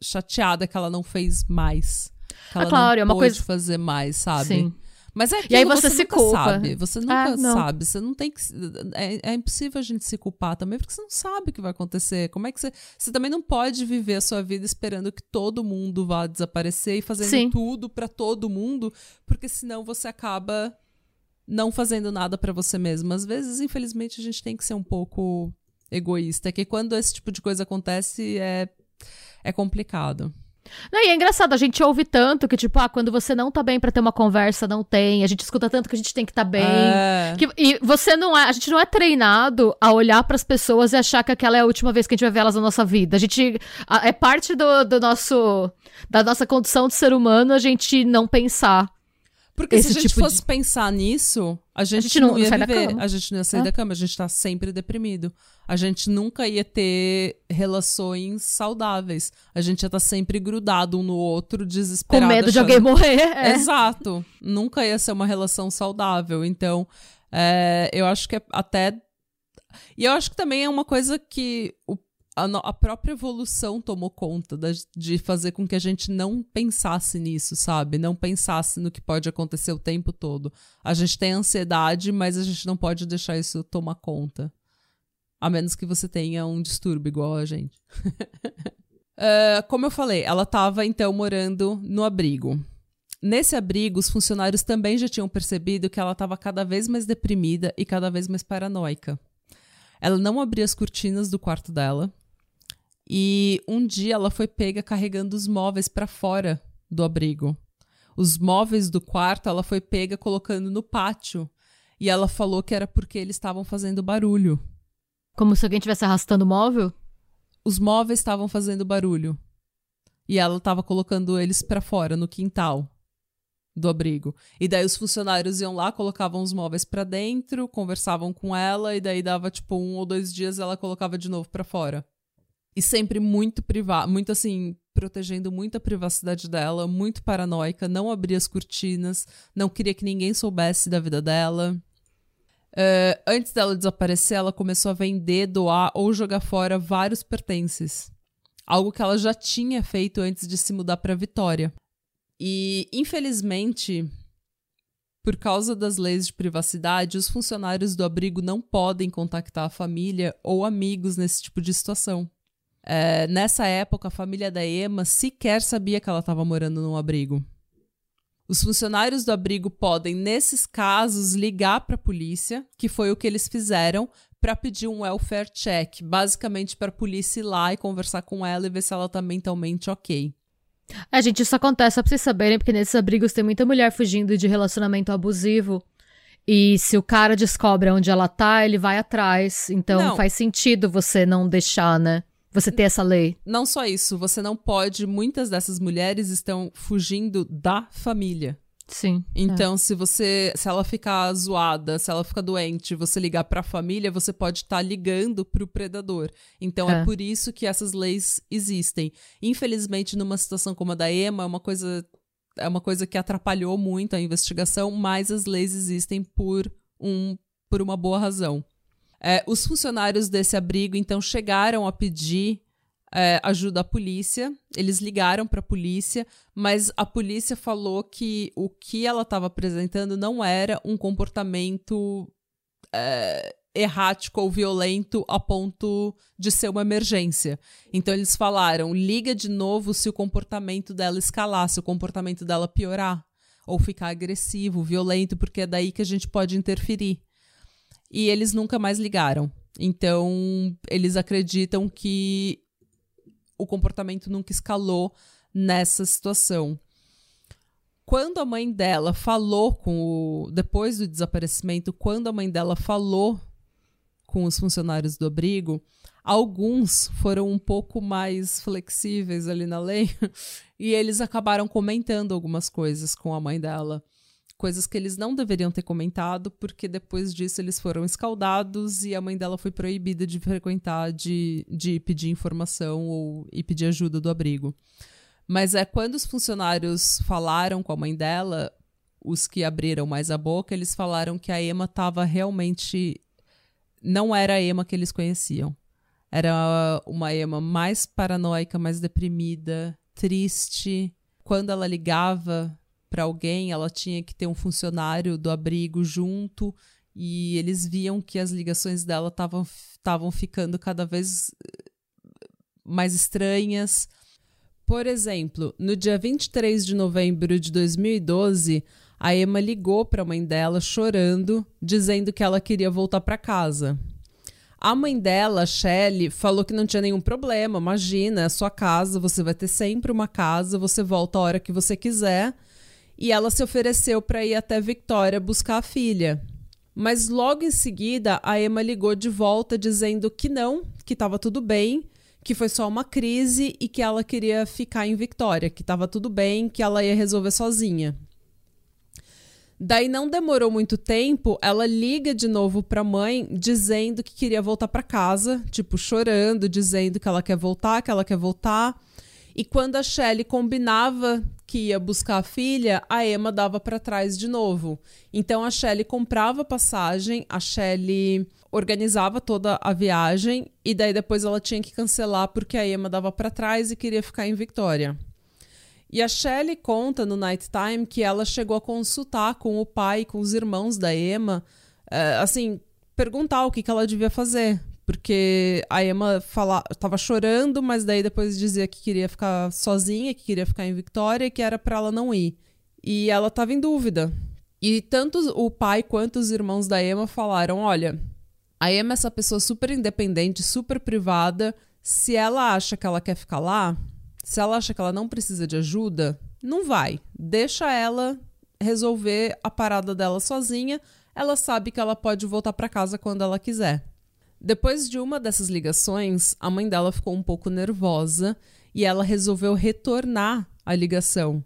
chateada que ela não fez mais. Ah, claro, não é uma coisa- fazer mais, sabe? Sim. Mas é E aí você você, se nunca culpa. sabe. Você nunca Ah, sabe. Você não tem que. É, é impossível a gente se culpar também, porque você não sabe o que vai acontecer. Como é que você. Você também não pode viver a sua vida esperando que todo mundo vá desaparecer e fazendo Sim. tudo pra todo mundo, porque senão você acaba não fazendo nada pra você mesmo. Às vezes, infelizmente, a gente tem que ser um pouco egoísta, que quando esse tipo de coisa acontece é, é complicado. Não, e é engraçado, a gente ouve tanto que, tipo, ah, quando você não tá bem pra ter uma conversa, não tem. A gente escuta tanto que a gente tem que tá bem. É. Que- e você não é, a gente não é treinado a olhar pras pessoas e achar que aquela é a última vez que a gente vai ver elas na nossa vida. A gente a- é parte do, do nosso da nossa condição de ser humano a gente não pensar. Porque se esse a gente tipo fosse de- pensar nisso, a gente, gente não, não ia viver. A gente não ia sair É. da cama, a gente tá sempre deprimido. A gente nunca ia ter relações saudáveis. A gente ia estar sempre grudado um no outro, Com desesperado. medo de achando- alguém morrer. É. Exato. Nunca ia ser uma relação saudável. Então, é, eu acho que é até. E eu acho que também é uma coisa que o- a, própria evolução tomou conta de fazer com que a gente não pensasse nisso, sabe? Não pensasse no que pode acontecer o tempo todo. A gente tem ansiedade, mas a gente não pode deixar isso tomar conta. A menos que você tenha um distúrbio igual a gente. uh, como eu falei, ela estava então morando no abrigo. Nesse abrigo, os funcionários também já tinham percebido que ela estava cada vez mais deprimida e cada vez mais paranoica. Ela não abria as cortinas do quarto dela, e um dia ela foi pega carregando os móveis para fora do abrigo. Os móveis do quarto ela foi pega colocando no pátio. E ela falou que era porque eles estavam fazendo barulho. Como se alguém estivesse arrastando o móvel? Os móveis estavam fazendo barulho. E ela estava colocando eles para fora, no quintal do abrigo. E daí os funcionários iam lá, colocavam os móveis para dentro, conversavam com ela, e daí dava tipo um ou dois dias ela colocava de novo para fora. E sempre muito privado, muito assim, protegendo muito a privacidade dela, muito paranoica, não abria as cortinas, não queria que ninguém soubesse da vida dela. Uh, antes dela desaparecer, ela começou a vender, doar ou jogar fora vários pertences. Algo que ela já tinha feito antes de se mudar para Vitória. E, infelizmente, por causa das leis de privacidade, os funcionários do abrigo não podem contactar a família ou amigos nesse tipo de situação. É, nessa época, a família da Emma sequer sabia que ela estava morando num abrigo. Os funcionários do abrigo podem, nesses casos, ligar para a polícia, que foi o que eles fizeram, para pedir um welfare check, basicamente para a polícia ir lá e conversar com ela e ver se ela está mentalmente ok. É, gente, isso acontece, só pra vocês saberem, porque nesses abrigos tem muita mulher fugindo de relacionamento abusivo. E se o cara descobre onde ela tá, ele vai atrás. Então não. faz sentido você não deixar, né? Você ter essa lei. Não só isso, você não pode. Muitas dessas mulheres estão fugindo da família. Sim. Então, é. se você, se ela ficar zoada, se ela ficar doente, você ligar para a família, você pode estar tá ligando para o predador. Então, é. é. por isso que essas leis existem. Infelizmente, numa situação como a da Emma, é uma coisa é uma coisa que atrapalhou muito a investigação, mas as leis existem por um por uma boa razão. É, os funcionários desse abrigo, então, chegaram a pedir é, ajuda à polícia. Eles ligaram para a polícia, mas a polícia falou que o que ela estava apresentando não era um comportamento é, errático ou violento a ponto de ser uma emergência. Então eles falaram: liga de novo se o comportamento dela escalar, se o comportamento dela piorar ou ficar agressivo, violento, porque é daí que a gente pode interferir e eles nunca mais ligaram. Então, eles acreditam que o comportamento nunca escalou nessa situação. Quando a mãe dela falou com o. Depois do desaparecimento, quando a mãe dela falou com os funcionários do abrigo, alguns foram um pouco mais flexíveis ali na lei e eles acabaram comentando algumas coisas com a mãe dela coisas que eles não deveriam ter comentado, porque depois disso eles foram escaldados e a mãe dela foi proibida de frequentar, de, de pedir informação ou e pedir ajuda do abrigo. Mas é quando os funcionários falaram com a mãe dela, os que abriram mais a boca, eles falaram que a Emma estava realmente. Não era a Emma que eles conheciam. Era uma Emma mais paranoica, mais deprimida, triste. Quando ela ligava para alguém, ela tinha que ter um funcionário do abrigo junto e eles viam que as ligações dela estavam ficando cada vez eh, mais estranhas. Por exemplo, no dia 23 de novembro de 2012, a Emma ligou para a mãe dela chorando, dizendo que ela queria voltar para casa. A mãe dela, Shelly, falou que não tinha nenhum problema. Imagina, é sua casa, você vai ter sempre uma casa, você volta a hora que você quiser e ela se ofereceu para ir até Victoria buscar a filha. Mas logo em seguida, a Emma ligou de volta dizendo que não, que estava tudo bem, que foi só uma crise e que ela queria ficar em Victoria, que estava tudo bem, que ela ia resolver sozinha. Daí não demorou muito tempo, ela liga de novo para a mãe dizendo que queria voltar para casa, tipo chorando, dizendo que ela quer voltar, que ela quer voltar. E quando a Shelley combinava que ia buscar a filha, a Emma dava para trás de novo. Então a Shelley comprava passagem, a Shelley organizava toda a viagem e daí depois ela tinha que cancelar porque a Emma dava para trás e queria ficar em Victoria. E a Shelley conta no Nighttime que ela chegou a consultar com o pai, com os irmãos da Emma, uh, assim, perguntar o que ela devia fazer. Porque a Emma fala, tava chorando, mas daí depois dizia que queria ficar sozinha, que queria ficar em Victoria e que era para ela não ir. E ela tava em dúvida. E tanto o pai quanto os irmãos da Emma falaram: olha, a Emma é essa pessoa super independente, super privada. Se ela acha que ela quer ficar lá, se ela acha que ela não precisa de ajuda, não vai. Deixa ela resolver a parada dela sozinha. Ela sabe que ela pode voltar para casa quando ela quiser. Depois de uma dessas ligações, a mãe dela ficou um pouco nervosa e ela resolveu retornar a ligação.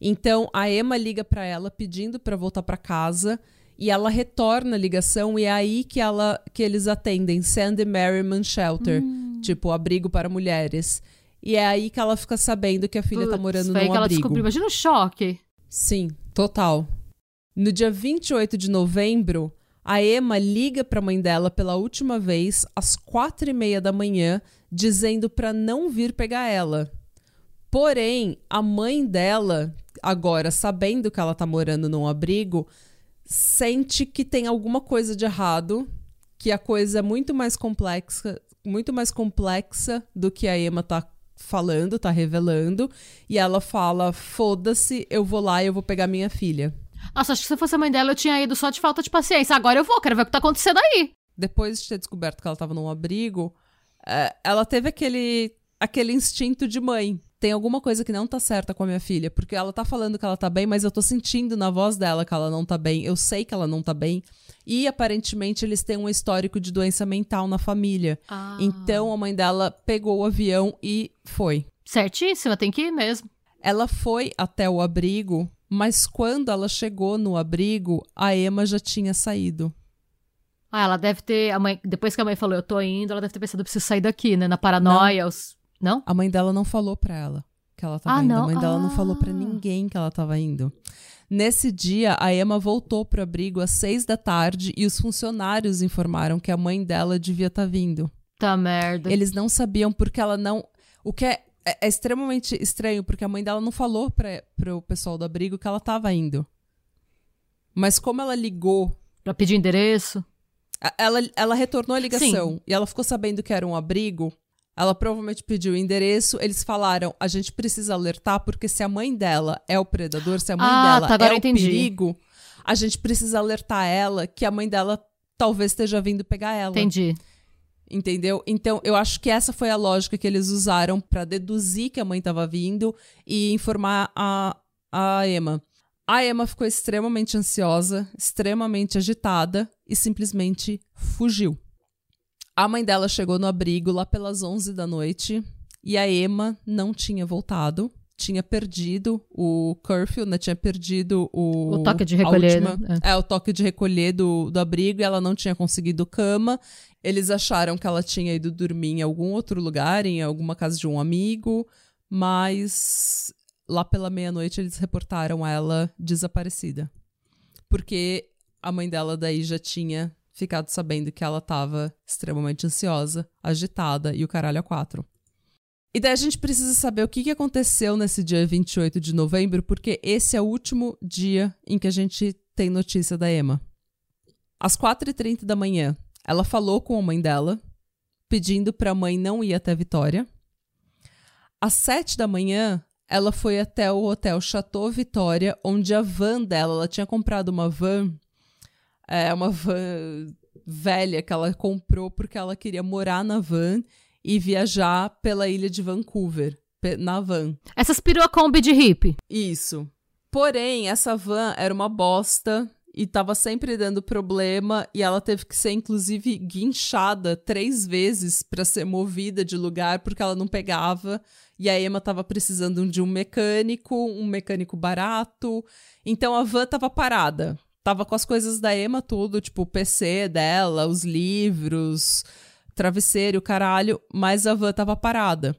Então a Emma liga para ela pedindo para voltar para casa e ela retorna a ligação e é aí que ela que eles atendem Sandy Merriman Shelter, hum. tipo abrigo para mulheres. E é aí que ela fica sabendo que a filha tá Puts, tá morando num abrigo. que ela descobriu. Imagina o choque. Sim, total. No dia 28 de novembro, a Emma liga para a mãe dela pela última vez às quatro e meia da manhã, dizendo para não vir pegar ela. Porém, a mãe dela, agora sabendo que ela tá morando num abrigo, sente que tem alguma coisa de errado, que a coisa é muito mais complexa, muito mais complexa do que a Emma tá falando, tá revelando, e ela fala: "Foda-se, eu vou lá e eu vou pegar minha filha". Nossa, acho que se eu fosse a mãe dela, eu tinha ido só de falta de paciência. Agora eu vou, quero ver o que tá acontecendo aí. Depois de ter descoberto que ela tava num abrigo, é, ela teve aquele, aquele instinto de mãe. Tem alguma coisa que não tá certa com a minha filha, porque ela tá falando que ela tá bem, mas eu tô sentindo na voz dela que ela não tá bem. Eu sei que ela não tá bem. E aparentemente eles têm um histórico de doença mental na família. Ah. Então a mãe dela pegou o avião e foi. Certíssima, tem que ir mesmo. Ela foi até o abrigo mas quando ela chegou no abrigo, a Emma já tinha saído. Ah, ela deve ter. A mãe, depois que a mãe falou, eu tô indo, ela deve ter pensado, eu preciso sair daqui, né? Na paranoia. Não? Os... não? A mãe dela não falou pra ela que ela tava ah, indo. Não? A mãe dela ah. não falou pra ah. ninguém que ela tava indo. Nesse dia, a Emma voltou pro abrigo às seis da tarde e os funcionários informaram que a mãe dela devia estar tá vindo. Tá merda. Eles não sabiam porque ela não. O que é é, é, extremamente estranho, porque a mãe dela não falou pra, pro pessoal do abrigo que ela tava indo. Mas como ela ligou. Pra pedir endereço? Ela, ela retornou a ligação Sim. e ela ficou sabendo que era um abrigo. Ela provavelmente pediu o endereço. Eles falaram: a gente precisa alertar, porque se a mãe dela é o predador, se a mãe ah, dela tá, é o entendi. perigo, a gente precisa alertar ela que a mãe dela talvez esteja vindo pegar ela. Entendi. Entendeu? Então, eu acho que essa foi a lógica que eles usaram para deduzir que a mãe estava vindo e informar a, a Emma. A Emma ficou extremamente ansiosa, extremamente agitada e simplesmente fugiu. A mãe dela chegou no abrigo lá pelas 11 da noite e a Emma não tinha voltado tinha perdido o curfew, né? Tinha perdido o... O toque de recolher, última, né? É. é. o toque de recolher do, do abrigo e ela não tinha conseguido cama. Eles acharam que ela tinha ido dormir em algum outro lugar, em alguma casa de um amigo, mas lá pela meia-noite eles reportaram ela desaparecida. Porque a mãe dela daí já tinha ficado sabendo que ela estava extremamente ansiosa, agitada e o caralho a quatro. E daí a gente precisa saber o que, que aconteceu nesse dia 28 de novembro, porque esse é o último dia em que a gente tem notícia da Emma. Às 4h30 da manhã, ela falou com a mãe dela, pedindo para a mãe não ir até Vitória. Às 7 da manhã, ela foi até o hotel Chateau Vitória, onde a van dela, ela tinha comprado uma van, é uma van velha que ela comprou porque ela queria morar na van e viajar pela ilha de Vancouver, na van. Essas perua Kombi de hippie. Isso. Porém, essa van era uma bosta e tava sempre dando problema e ela teve que ser inclusive guinchada três vezes para ser movida de lugar porque ela não pegava e a Emma tava precisando de um mecânico, um mecânico barato. Então a van tava parada. Tava com as coisas da Emma tudo, tipo o PC dela, os livros, travesseiro, caralho, mas a van tava parada.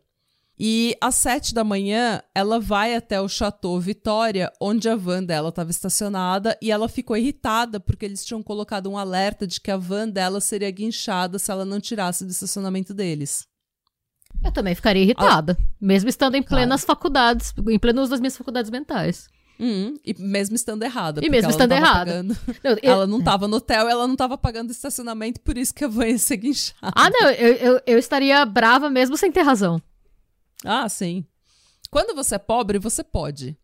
E às sete da manhã, ela vai até o Chateau Vitória, onde a van dela estava estacionada, e ela ficou irritada porque eles tinham colocado um alerta de que a van dela seria guinchada se ela não tirasse do estacionamento deles. Eu também ficaria irritada, ah, mesmo estando em plenas claro. faculdades, em pleno uso das minhas faculdades mentais. Hum, e mesmo estando errada. E mesmo estando errada. Pagando... Não, eu... Ela não estava no hotel, ela não estava pagando estacionamento, por isso que a van ia ser guinchada. Ah, não, eu, eu, eu estaria brava mesmo sem ter razão. Ah, sim. Quando você é pobre, você pode.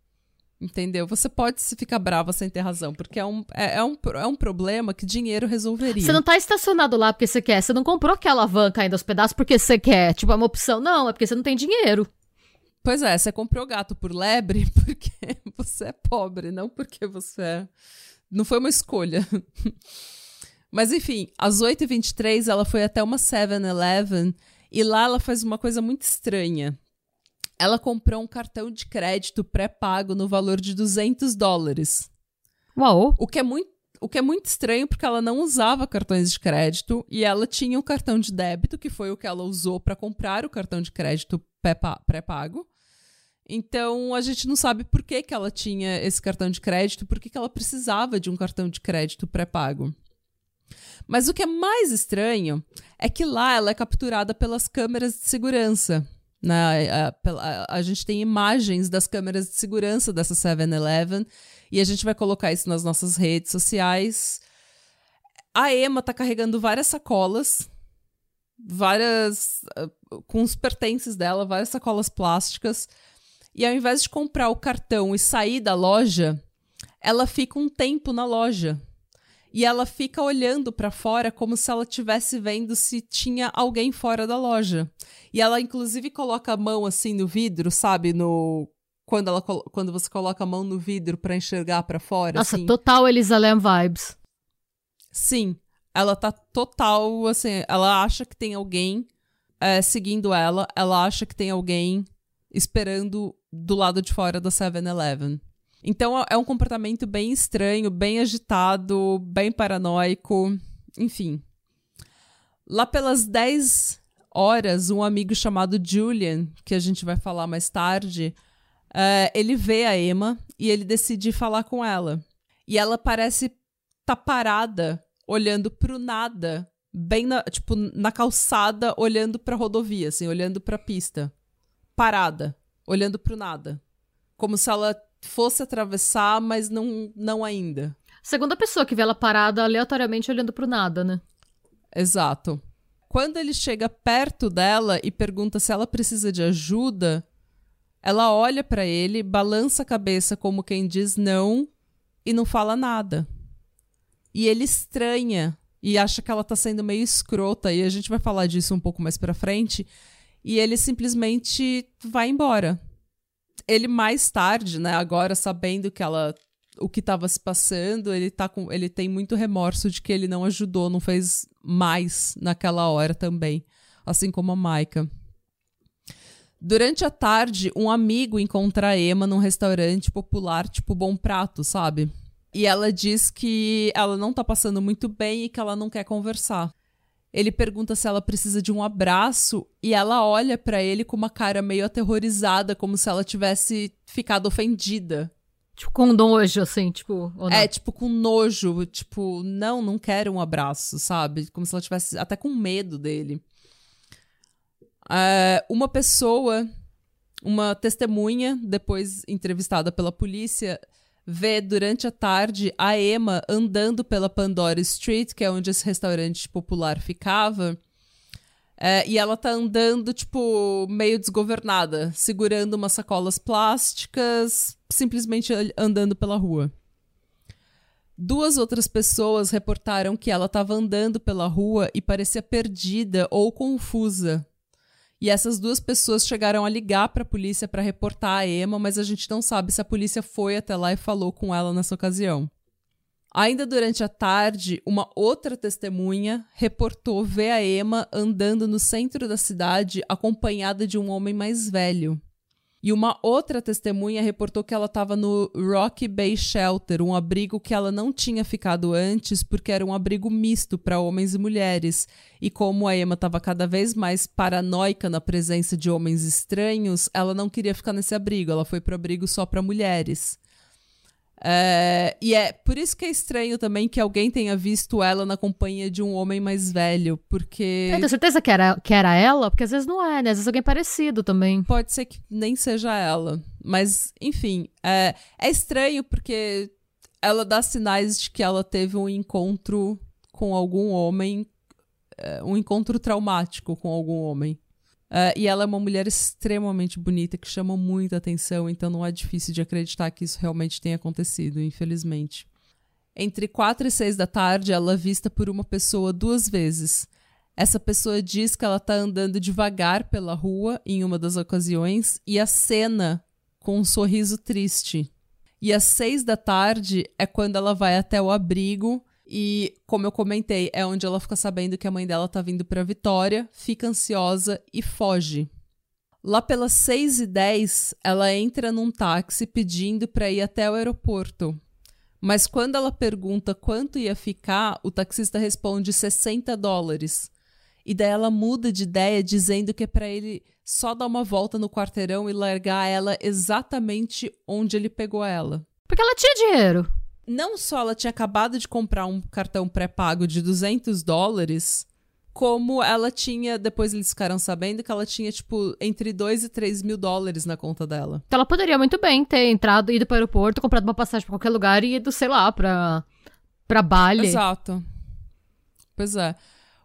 Entendeu? Você pode se ficar brava sem ter razão, porque é um, é, é, um, é um problema que dinheiro resolveria. Você não tá estacionado lá porque você quer. Você não comprou aquela van caindo aos pedaços porque você quer. Tipo, é uma opção. Não, é porque você não tem dinheiro. Pois é, você comprou gato por lebre porque você é pobre, não porque você é... Não foi uma escolha. Mas enfim, às 8h23 ela foi até uma 7-Eleven e lá ela faz uma coisa muito estranha ela comprou um cartão de crédito pré-pago no valor de 200 dólares. Uau! O que é muito o que é muito estranho porque ela não usava cartões de crédito e ela tinha um cartão de débito, que foi o que ela usou para comprar o cartão de crédito pré-pago. Então a gente não sabe por que, que ela tinha esse cartão de crédito, por que, que ela precisava de um cartão de crédito pré-pago. Mas o que é mais estranho é que lá ela é capturada pelas câmeras de segurança. Né? A, a, a, gente tem imagens das câmeras de segurança dessa 7-Eleven e a gente vai colocar isso nas nossas redes sociais. A Emma tá carregando várias sacolas, várias. Uh, com os pertences dela, várias sacolas plásticas. E ao invés de comprar o cartão e sair da loja, ela fica um tempo na loja e ela fica olhando para fora como se ela estivesse vendo se tinha alguém fora da loja. E ela inclusive coloca a mão assim no vidro, sabe, no quando ela quando você coloca a mão no vidro para enxergar para fora, Nossa, assim. total Elisa Lam vibes. Sim, ela tá total assim, ela acha que tem alguém é, seguindo ela, ela acha que tem alguém esperando do lado de fora da 7-Eleven. Então é, é um comportamento bem estranho, bem agitado, bem paranoico, enfim. Lá pelas 10 horas, um amigo chamado Julian, que a gente vai falar mais tarde, uh, ele vê a Emma e ele decide falar com ela. E ela parece tá parada, olhando pro nada, bem na, tipo, na calçada, olhando pra rodovia, assim, olhando pra pista. Parada, olhando pro nada. Como se ela fosse atravessar, mas não, não ainda. Segunda pessoa que vê ela parada aleatoriamente olhando pro nada, né? Exato. Quando ele chega perto dela e pergunta se ela precisa de ajuda, ela olha para ele, balança a cabeça como quem diz não e não fala nada. E ele estranha e acha que ela tá sendo meio escrota e a gente vai falar disso um pouco mais para frente. E ele simplesmente vai embora ele mais tarde, né, agora sabendo que ela o que estava se passando, ele tá com ele tem muito remorso de que ele não ajudou, não fez mais naquela hora também, assim como a Maika. Durante a tarde, um amigo encontra a Emma num restaurante popular, tipo Bom Prato, sabe? E ela diz que ela não tá passando muito bem e que ela não quer conversar. Ele pergunta se ela precisa de um abraço e ela olha para ele com uma cara meio aterrorizada, como se ela tivesse ficado ofendida. Tipo, com nojo, assim, tipo. É, tipo, com nojo. Tipo, não, não quero um abraço, sabe? Como se ela tivesse até com medo dele. É, uma pessoa, uma testemunha, depois entrevistada pela polícia, vê durante a tarde a Emma andando pela Pandora Street, que é onde esse restaurante popular ficava. É, e ela tá andando, tipo, meio desgovernada, segurando umas sacolas plásticas, simplesmente andando pela rua. Duas outras pessoas reportaram que ela estava andando pela rua e parecia perdida ou confusa. E essas duas pessoas chegaram a ligar para a polícia para reportar a Emma, mas a gente não sabe se a polícia foi até lá e falou com ela nessa ocasião. Ainda durante a tarde, uma outra testemunha reportou ver a Emma andando no centro da cidade acompanhada de um homem mais velho. E uma outra testemunha reportou que ela estava no Rocky Bay Shelter, um abrigo que ela não tinha ficado antes porque era um abrigo misto para homens e mulheres. E como a Emma estava cada vez mais paranoica na presença de homens estranhos, ela não queria ficar nesse abrigo, ela foi para o abrigo só para mulheres. É, e é por isso que é estranho também que alguém tenha visto ela na companhia de um homem mais velho, porque. Eu tenho certeza que era, que era ela? Porque às vezes não é, né? Às vezes alguém parecido também. Pode ser que nem seja ela. Mas, enfim, é, é estranho porque ela dá sinais de que ela teve um encontro com algum homem, é, um encontro traumático com algum homem. Uh, e ela é uma mulher extremamente bonita, que chama muita atenção, então não é difícil de acreditar que isso realmente tenha acontecido, infelizmente. Entre 4 e 6 da tarde, ela é vista por uma pessoa duas vezes. Essa pessoa diz que ela está andando devagar pela rua em uma das ocasiões e acena com um sorriso triste. E às seis da tarde é quando ela vai até o abrigo e, como eu comentei, é onde ela fica sabendo que a mãe dela tá vindo para Vitória, fica ansiosa e foge. Lá pelas 6 e 10 ela entra num táxi pedindo para ir até o aeroporto. Mas quando ela pergunta quanto ia ficar, o taxista responde 60 dólares. E daí ela muda de ideia, dizendo que é para ele só dar uma volta no quarteirão e largar ela exatamente onde ele pegou ela. Porque ela tinha dinheiro não só ela tinha acabado de comprar um cartão pré-pago de 200 dólares, como ela tinha, depois eles ficaram sabendo que ela tinha, tipo, entre 2 e 3 mil dólares na conta dela. Então ela poderia muito bem ter entrado, ido pro aeroporto, comprado uma passagem pra qualquer lugar e ido, sei lá, pra, pra Bali. Exato. Pois é.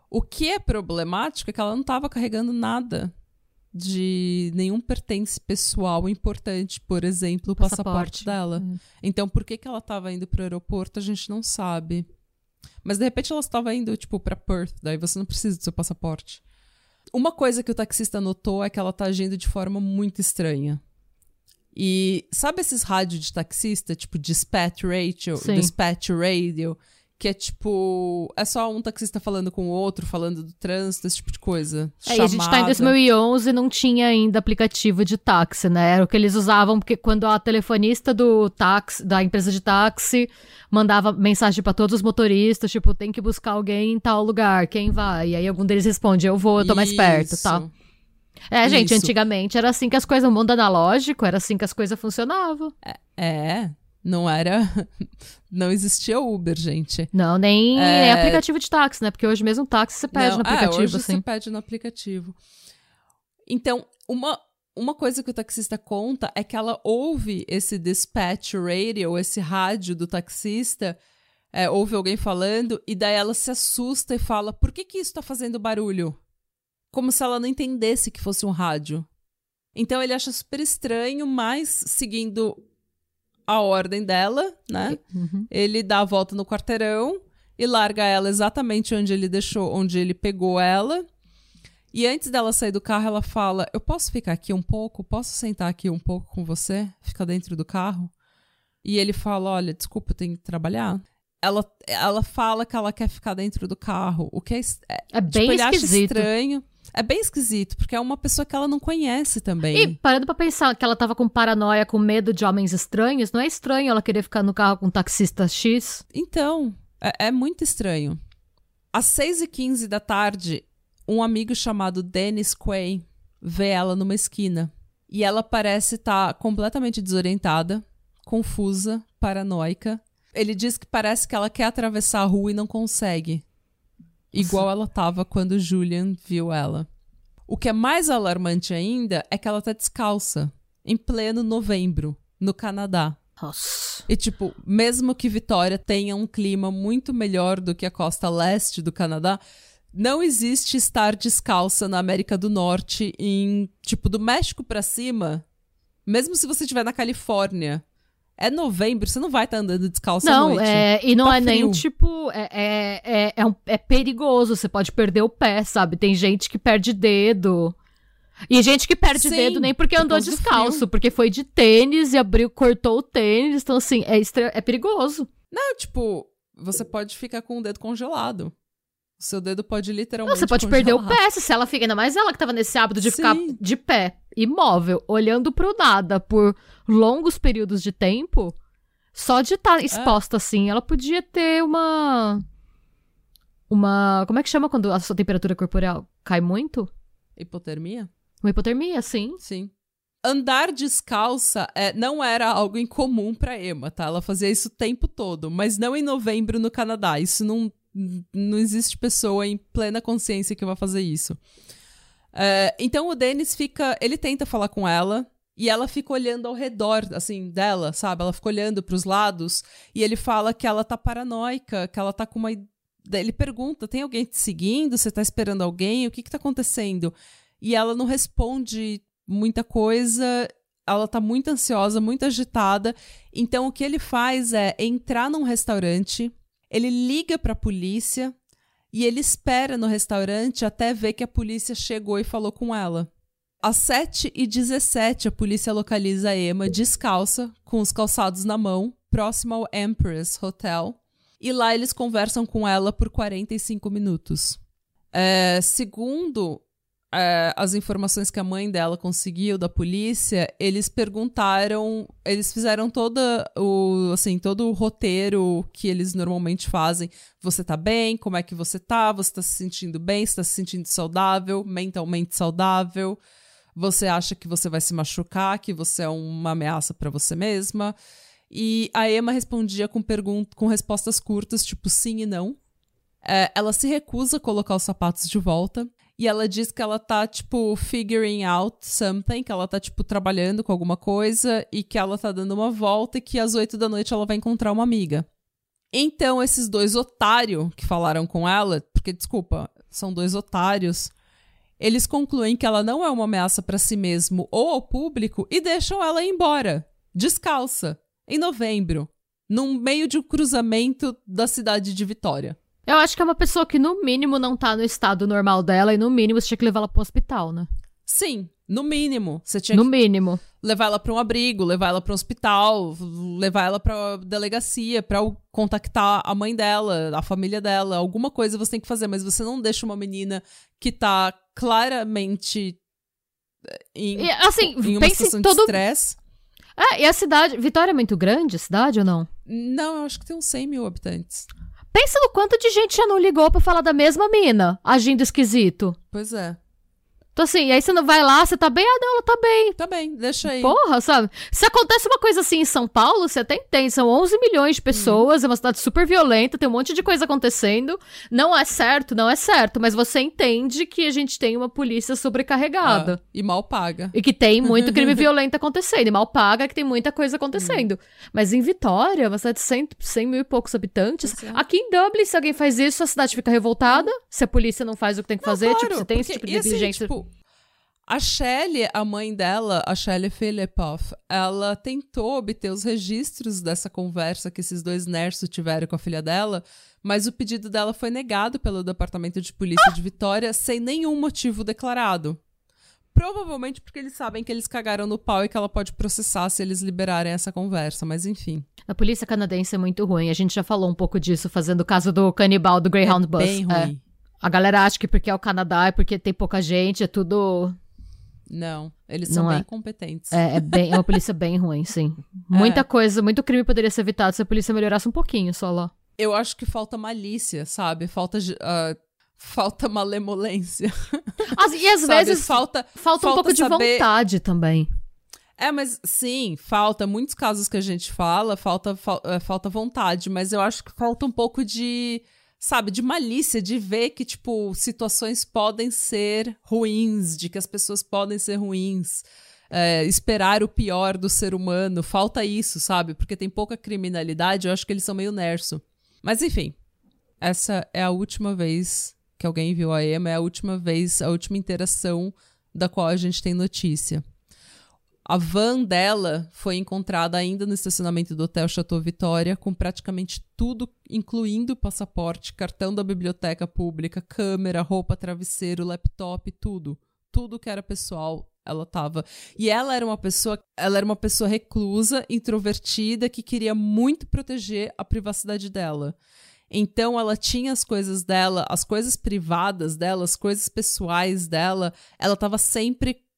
O que é problemático é que ela não tava carregando nada de nenhum pertence pessoal importante, por exemplo, o passaporte, passaporte dela. Hum. Então, por que, que ela estava indo para o aeroporto, a gente não sabe. Mas de repente ela estava indo, tipo, para Perth, daí você não precisa do seu passaporte. Uma coisa que o taxista notou é que ela tá agindo de forma muito estranha. E sabe esses rádios de taxista, tipo Dispatch Radio, Sim. Dispatch Radio, que é tipo. É só um taxista falando com o outro, falando do trânsito, esse tipo de coisa. É, e a gente tá em 2011 não tinha ainda aplicativo de táxi, né? Era o que eles usavam, porque quando a telefonista do táxi, da empresa de táxi, mandava mensagem para todos os motoristas, tipo, tem que buscar alguém em tal lugar, quem vai? E aí algum deles responde, eu vou, eu tô mais perto, tá? É, gente, Isso. antigamente era assim que as coisas, o mundo analógico, era assim que as coisas funcionavam. É, é, não era. Não existia Uber, gente. Não, nem, é... aplicativo de táxi, né? Porque hoje mesmo táxi você pede não, no aplicativo. É, hoje assim. você pede no aplicativo. Então, uma, uma coisa que o taxista conta é que ela ouve esse dispatch radio, esse rádio do taxista, é, ouve alguém falando, e daí ela se assusta e fala: por que, que isso tá fazendo barulho? Como se ela não entendesse que fosse um rádio. Então ele acha super estranho, mas seguindo a ordem dela, né? Uhum. Ele dá a volta no quarteirão e larga ela exatamente onde ele deixou, onde ele pegou ela. E antes dela sair do carro, ela fala: Eu posso ficar aqui um pouco? Posso sentar aqui um pouco com você? Ficar dentro do carro? E ele fala: Olha, desculpa, eu tenho que trabalhar. Ela, ela fala que ela quer ficar dentro do carro, o que é, é, é bem tipo, ele esquisito. acha estranho. É bem esquisito, porque é uma pessoa que ela não conhece também. E parando pra pensar que ela tava com paranoia, com medo de homens estranhos, não é estranho ela querer ficar no carro com um taxista X? Então, é, é muito estranho. Às 6h15 da tarde, um amigo chamado Dennis Quay vê ela numa esquina. E ela parece estar tá completamente desorientada, confusa, paranoica. Ele diz que parece que ela quer atravessar a rua e não consegue. Igual ela tava quando Julian viu ela. O que é mais alarmante ainda é que ela tá descalça, em pleno novembro, no Canadá. Nossa. E, tipo, mesmo que Vitória tenha um clima muito melhor do que a costa leste do Canadá, não existe estar descalça na América do Norte em, tipo, do México para cima. Mesmo se você estiver na Califórnia, é novembro, você não vai estar tá andando descalço não, à noite. É, e não tá é frio. nem tipo. É, é, é, é, um, é perigoso, você pode perder o pé, sabe? Tem gente que perde dedo. E gente que perde Sim, dedo nem porque andou descalço, porque foi de tênis e abriu, cortou o tênis. Então, assim, é, é perigoso. Não, tipo, você pode ficar com o dedo congelado. O seu dedo pode literalmente. Não, você pode congelar. perder o pé se ela fica. Ainda mais ela que tava nesse hábito de ficar Sim. de pé, imóvel, olhando pro nada por longos períodos de tempo. Só de É. estar exposta assim, ela podia ter uma. Uma. Como é que chama quando a sua temperatura corporal cai muito? Hipotermia? Uma hipotermia, sim. Sim. Andar descalça é, não era algo incomum pra Emma, tá? Ela fazia isso o tempo todo, mas não em novembro no Canadá. Isso não, não existe pessoa em plena consciência que vai fazer isso. É, então o Dennis fica. Ele tenta falar com ela. E ela fica olhando ao redor, assim, dela, sabe? Ela fica olhando pros lados. E ele fala que ela tá paranoica, que ela tá com uma. Ele pergunta: tem alguém te seguindo? Você tá esperando alguém? O que que tá acontecendo? E ela não responde muita coisa. Ela tá muito ansiosa, muito agitada. Então o que ele faz é entrar num restaurante, ele liga pra polícia e ele espera no restaurante até ver que a polícia chegou e falou com ela. Às 7h17, a polícia localiza a Emma descalça, com os calçados na mão, próximo ao Empress Hotel. E lá eles conversam com ela por 45 minutos. É, segundo é, as informações que a mãe dela conseguiu da polícia, eles perguntaram, eles fizeram toda o, assim, todo o roteiro que eles normalmente fazem. Você tá bem? Como é que você tá? Você tá se sentindo bem? Você tá se sentindo saudável? Mentalmente saudável? Você acha que você vai se machucar? Que você é uma ameaça para você mesma? E a Emma respondia com, com respostas curtas, tipo sim e não. É, ela se recusa a colocar os sapatos de volta. E ela diz que ela tá, tipo, figuring out something, que ela tá, tipo, trabalhando com alguma coisa e que ela tá dando uma volta e que às oito da noite ela vai encontrar uma amiga. Então, esses dois otários que falaram com ela, porque, desculpa, são dois otários, eles concluem que ela não é uma ameaça para si mesmo ou ao público e deixam ela ir embora, descalça, em novembro, num meio de um cruzamento da cidade de Vitória. Eu acho que é uma pessoa que, no mínimo, não tá no estado normal dela e, no mínimo, você tinha que levar ela pro hospital, né? Sim, no mínimo. Você tinha No que mínimo. levar ela para um abrigo, levar ela para um hospital, levar ela para delegacia, para contactar a mãe dela, a família dela, alguma coisa você tem que fazer, mas você não deixa uma menina que tá claramente eh, em, E, assim, em uma situação em de todo. estresse. É, e a cidade. Vitória é muito grande, a cidade ou não? Não, eu acho que tem uns 100 mil habitantes. Pensa no quanto de gente já não ligou pra falar da mesma mina, agindo esquisito. Pois é. Então, assim, aí você não vai lá, você tá bem? Ah, não, ela tá bem. Tá bem, deixa aí. Porra, sabe? Se acontece uma coisa assim em São Paulo, você até entende. São 11 milhões de pessoas, é uma cidade super violenta, tem um monte de coisa acontecendo. Não é certo, não é certo, mas você entende que a gente tem uma polícia sobrecarregada. Ah, e mal paga. E que tem muito crime violento acontecendo. E mal paga que tem muita coisa acontecendo. Mas em Vitória, uma cidade de 100, 100 mil e poucos habitantes. É. Aqui em Dublin, se alguém faz isso, a cidade fica revoltada. Se a polícia não faz o que tem que fazer, Claro, tipo, se tem esse porque- tipo de e assim, tipo, a Shelley, a mãe dela, a Shelley Filipoff, ela tentou obter os registros dessa conversa que esses dois nerds tiveram com a filha dela, mas o pedido dela foi negado pelo Departamento de Polícia de Vitória sem nenhum motivo declarado. Provavelmente porque eles sabem que eles cagaram no pau e que ela pode processar se eles liberarem essa conversa, mas enfim. A polícia canadense é muito ruim. A gente já falou um pouco disso, fazendo o caso do canibal do Greyhound é Bus. bem É. ruim. A galera acha que porque é o Canadá, é porque tem pouca gente, é tudo. Não, eles são Não é. bem competentes. É, é bem, é uma polícia bem ruim, sim. Muita É. coisa, muito crime poderia ser evitado se a polícia melhorasse um pouquinho só lá. Eu acho que falta malícia, sabe? Falta. de- ah, falta malemolência. As- e às sabe? vezes falta. falta um pouco de saber- vontade também. É, mas sim, falta. Muitos casos que a gente fala, falta, fal- é, falta vontade, mas eu acho que falta um pouco de. Sabe, de malícia, de ver que, tipo, situações podem ser ruins, de que as pessoas podem ser ruins. é, esperar o pior do ser humano. Falta isso, sabe? Porque tem pouca criminalidade, eu acho que eles são meio nerso. Mas enfim, essa é a última vez que alguém viu a Emma, é a última vez, a última interação da qual a gente tem notícia. A van dela foi encontrada ainda no estacionamento do Hotel Chateau Vitória, com praticamente tudo, incluindo passaporte, cartão da biblioteca pública, câmera, roupa, travesseiro, laptop, tudo. Tudo que era pessoal, ela tava. E ela era uma pessoa, ela era uma pessoa reclusa, introvertida, que queria muito proteger a privacidade dela. Então ela tinha as coisas dela, as coisas privadas dela, as coisas pessoais dela, ela estava sempre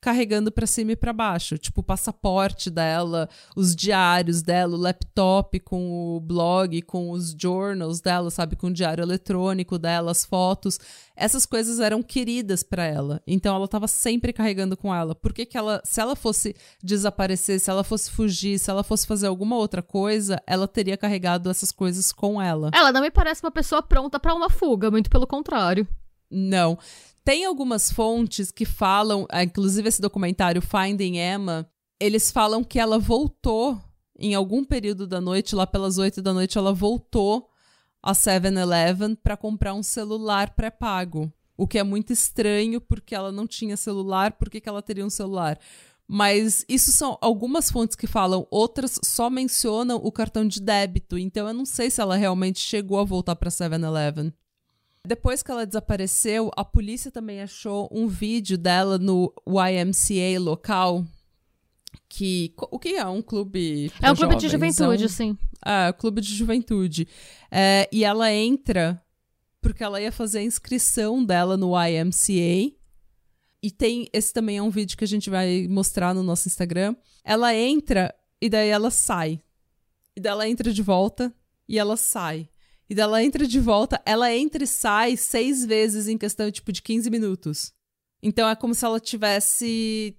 carregando para cima e para baixo, tipo o passaporte dela, os diários dela, o laptop com o blog, com os journals dela, sabe, com o diário eletrônico dela, as fotos. Essas coisas eram queridas para ela. Então ela estava sempre carregando com ela. Por que, que ela, se ela fosse desaparecer, se ela fosse fugir, se ela fosse fazer alguma outra coisa, ela teria carregado essas coisas com ela. Ela não me parece uma pessoa pronta para uma fuga, muito pelo contrário. Não. Tem algumas fontes que falam, ah, inclusive esse documentário Finding Emma, eles falam que ela voltou em algum período da noite, lá pelas 8 da noite, ela voltou a 7-Eleven para comprar um celular pré-pago. O que é muito estranho, porque ela não tinha celular, por que ela teria um celular? Mas isso são algumas fontes que falam, outras só mencionam o cartão de débito. Então eu não sei se ela realmente chegou a voltar para 7-Eleven. Depois que ela desapareceu, a polícia também achou um vídeo dela no YMCA local. Que. O que é? Um clube. É um clube jovens, de juventude, é um, sim. É, clube de juventude. É, e ela entra porque ela ia fazer a inscrição dela no YMCA. E tem. Esse também é um vídeo que a gente vai mostrar no nosso Instagram. Ela entra e daí ela sai. E daí ela entra de volta e ela sai. E daí ela entra de volta, ela entra e sai seis vezes em questão tipo, de 15 minutos. Então é como se ela tivesse.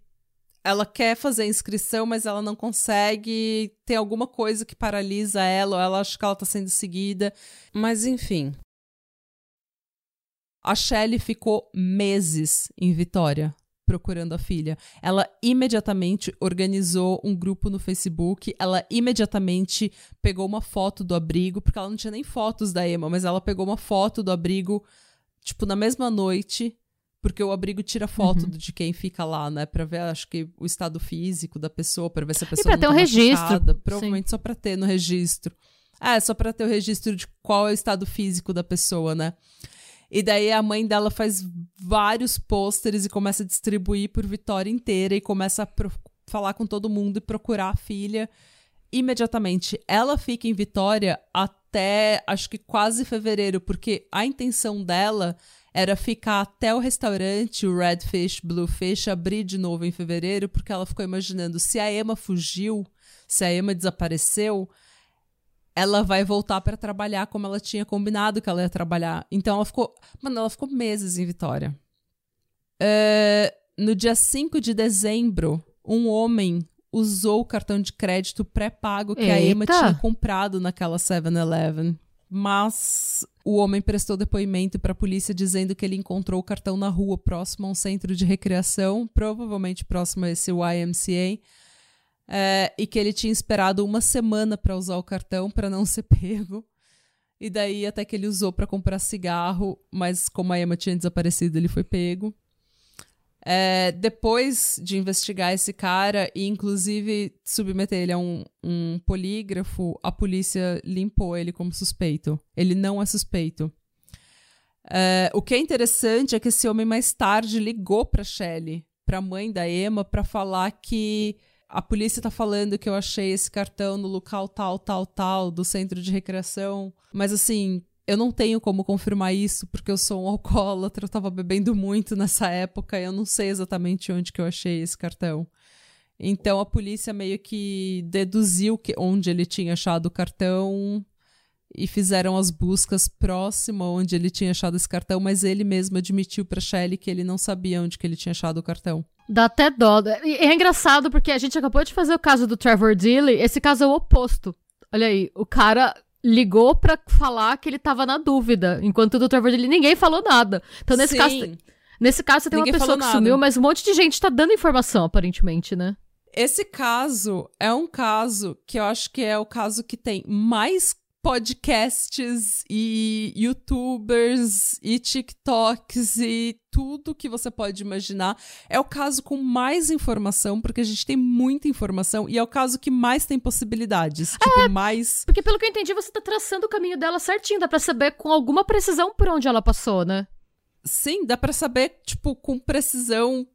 Ela quer fazer a inscrição, mas ela não consegue. Tem alguma coisa que paralisa ela, ou ela acha que ela tá sendo seguida. Mas enfim. A Shelley ficou meses em Vitória procurando a filha. Ela imediatamente organizou um grupo no Facebook, ela imediatamente pegou uma foto do abrigo, porque ela não tinha nem fotos da Emma, mas ela pegou uma foto do abrigo, tipo, na mesma noite, porque o abrigo tira foto uhum. de quem fica lá, né? Pra ver, acho que, o estado físico da pessoa, pra ver se a pessoa. E pra ter um tá registro. Provavelmente Sim. só pra ter no registro. É, só pra ter o registro de qual é o estado físico da pessoa, né? E daí a mãe dela faz vários pôsteres e começa a distribuir por Vitória inteira e começa a falar com todo mundo e procurar a filha imediatamente. Ela fica em Vitória até acho que quase fevereiro, porque a intenção dela era ficar até o restaurante, o Redfish, Bluefish, abrir de novo em fevereiro, porque ela ficou imaginando se a Emma fugiu, se a Emma desapareceu, ela vai voltar para trabalhar como ela tinha combinado que ela ia trabalhar. Então ela ficou. Mano, ela ficou meses em Vitória. Uh, no dia 5 de dezembro, um homem usou o cartão de crédito pré-pago que Eita. a Emma tinha comprado naquela 7-Eleven. Mas o homem prestou depoimento para a polícia dizendo que ele encontrou o cartão na rua próximo a um centro de recreação, provavelmente próximo a esse YMCA é, e que ele tinha esperado uma semana para usar o cartão para não ser pego. E daí até que ele usou para comprar cigarro, mas como a Emma tinha desaparecido, ele foi pego. É, depois de investigar esse cara e inclusive submeter ele a um, um, polígrafo, a polícia limpou ele como suspeito. Ele não é suspeito. É, o que é interessante é que esse homem mais tarde ligou para Shelley, para a mãe da Emma, para falar que a polícia tá falando que eu achei esse cartão no local tal, tal, tal, do centro de recreação. Mas assim, eu não tenho como confirmar isso porque eu sou um alcoólatra, eu tava bebendo muito nessa época e eu não sei exatamente onde que eu achei esse cartão. Então a polícia meio que deduziu que onde ele tinha achado o cartão e fizeram as buscas próximo onde ele tinha achado esse cartão, mas ele mesmo admitiu para Shelley que ele não sabia onde que ele tinha achado o cartão. Dá até dó. E é engraçado porque a gente acabou de fazer o caso do Trevor Dilly. Esse caso é o oposto. Olha aí, o cara ligou pra falar que ele tava na dúvida, enquanto do Trevor Dilly ninguém falou nada. Então nesse Sim. caso, nesse caso você tem ninguém uma pessoa que nada. sumiu, mas um monte de gente tá dando informação aparentemente, né? Esse caso é um caso que eu acho que é o caso que tem mais podcasts e youtubers e TikToks e tudo que você pode imaginar. É o caso com mais informação, porque a gente tem muita informação, e é o caso que mais tem possibilidades. Tipo, é, mais. Porque pelo que eu entendi, você tá traçando o caminho dela certinho, dá pra saber com alguma precisão por onde ela passou, né? Sim, dá pra saber, tipo, com precisão,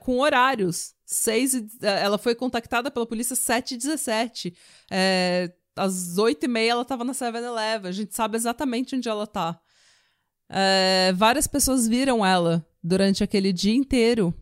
com horários. Seis, ela foi contactada pela polícia 7 e 17. É, às 8 e meia ela tava na 7-Eleven. A gente sabe exatamente onde ela tá. É, várias pessoas viram ela durante aquele dia inteiro.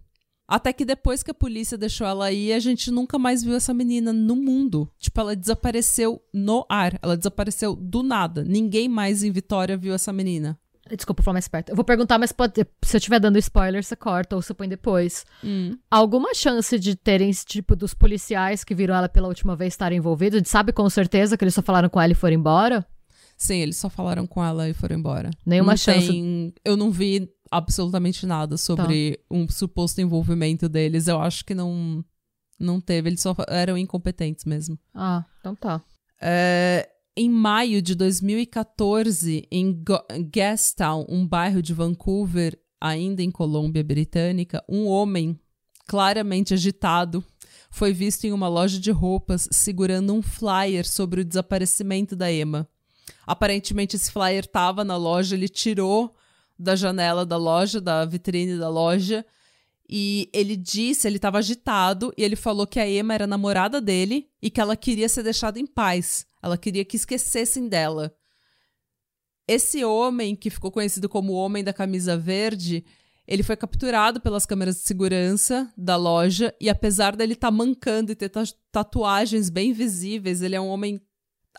Até que depois que a polícia deixou ela ir, a gente nunca mais viu essa menina no mundo. Tipo, ela desapareceu no ar. Ela desapareceu do nada. Ninguém mais em Vitória viu essa menina. Desculpa falar mais perto. Eu vou perguntar, mas pode, se eu estiver dando spoiler, você corta ou você põe depois. Hum. Alguma chance de terem, tipo, dos policiais que viram ela pela última vez estarem envolvidos? A gente sabe com certeza que eles só falaram com ela e foram embora? Sim, eles só falaram com ela e foram embora. Nenhuma não chance. Tem... Eu não vi absolutamente nada sobre um suposto envolvimento deles. Eu acho que não, não teve. Eles só eram incompetentes mesmo. Ah, então tá. É, em maio de 2014, em Gastown, um bairro de Vancouver, ainda em Colômbia Britânica, um homem claramente agitado foi visto em uma loja de roupas segurando um flyer sobre o desaparecimento da Emma. Aparentemente, esse flyer estava na loja, ele tirou da janela da loja, da vitrine da loja, e ele disse, ele estava agitado, e ele falou que a Emma era namorada dele e que ela queria ser deixada em paz. Ela queria que esquecessem dela. Esse homem, que ficou conhecido como o Homem da Camisa Verde, ele foi capturado pelas câmeras de segurança da loja e apesar dele estar mancando e ter ta- tatuagens bem visíveis, ele é um homem.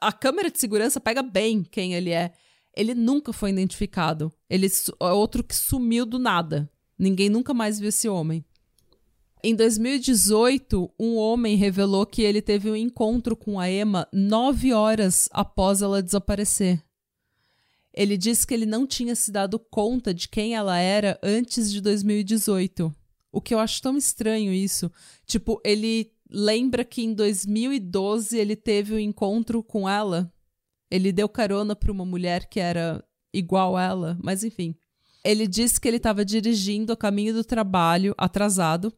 A câmera de segurança pega bem quem ele é. Ele nunca foi identificado. Ele é outro que sumiu do nada. Ninguém nunca mais viu esse homem. Em 2018, um homem revelou que ele teve um encontro com a Emma nove horas após ela desaparecer. Ele disse que ele não tinha se dado conta de quem ela era antes de 2018. O que eu acho tão estranho isso. Tipo, ele lembra que em 2012 ele teve um encontro com ela. Ele deu carona para uma mulher que era igual a ela, mas enfim. Ele disse que ele estava dirigindo a caminho do trabalho, atrasado,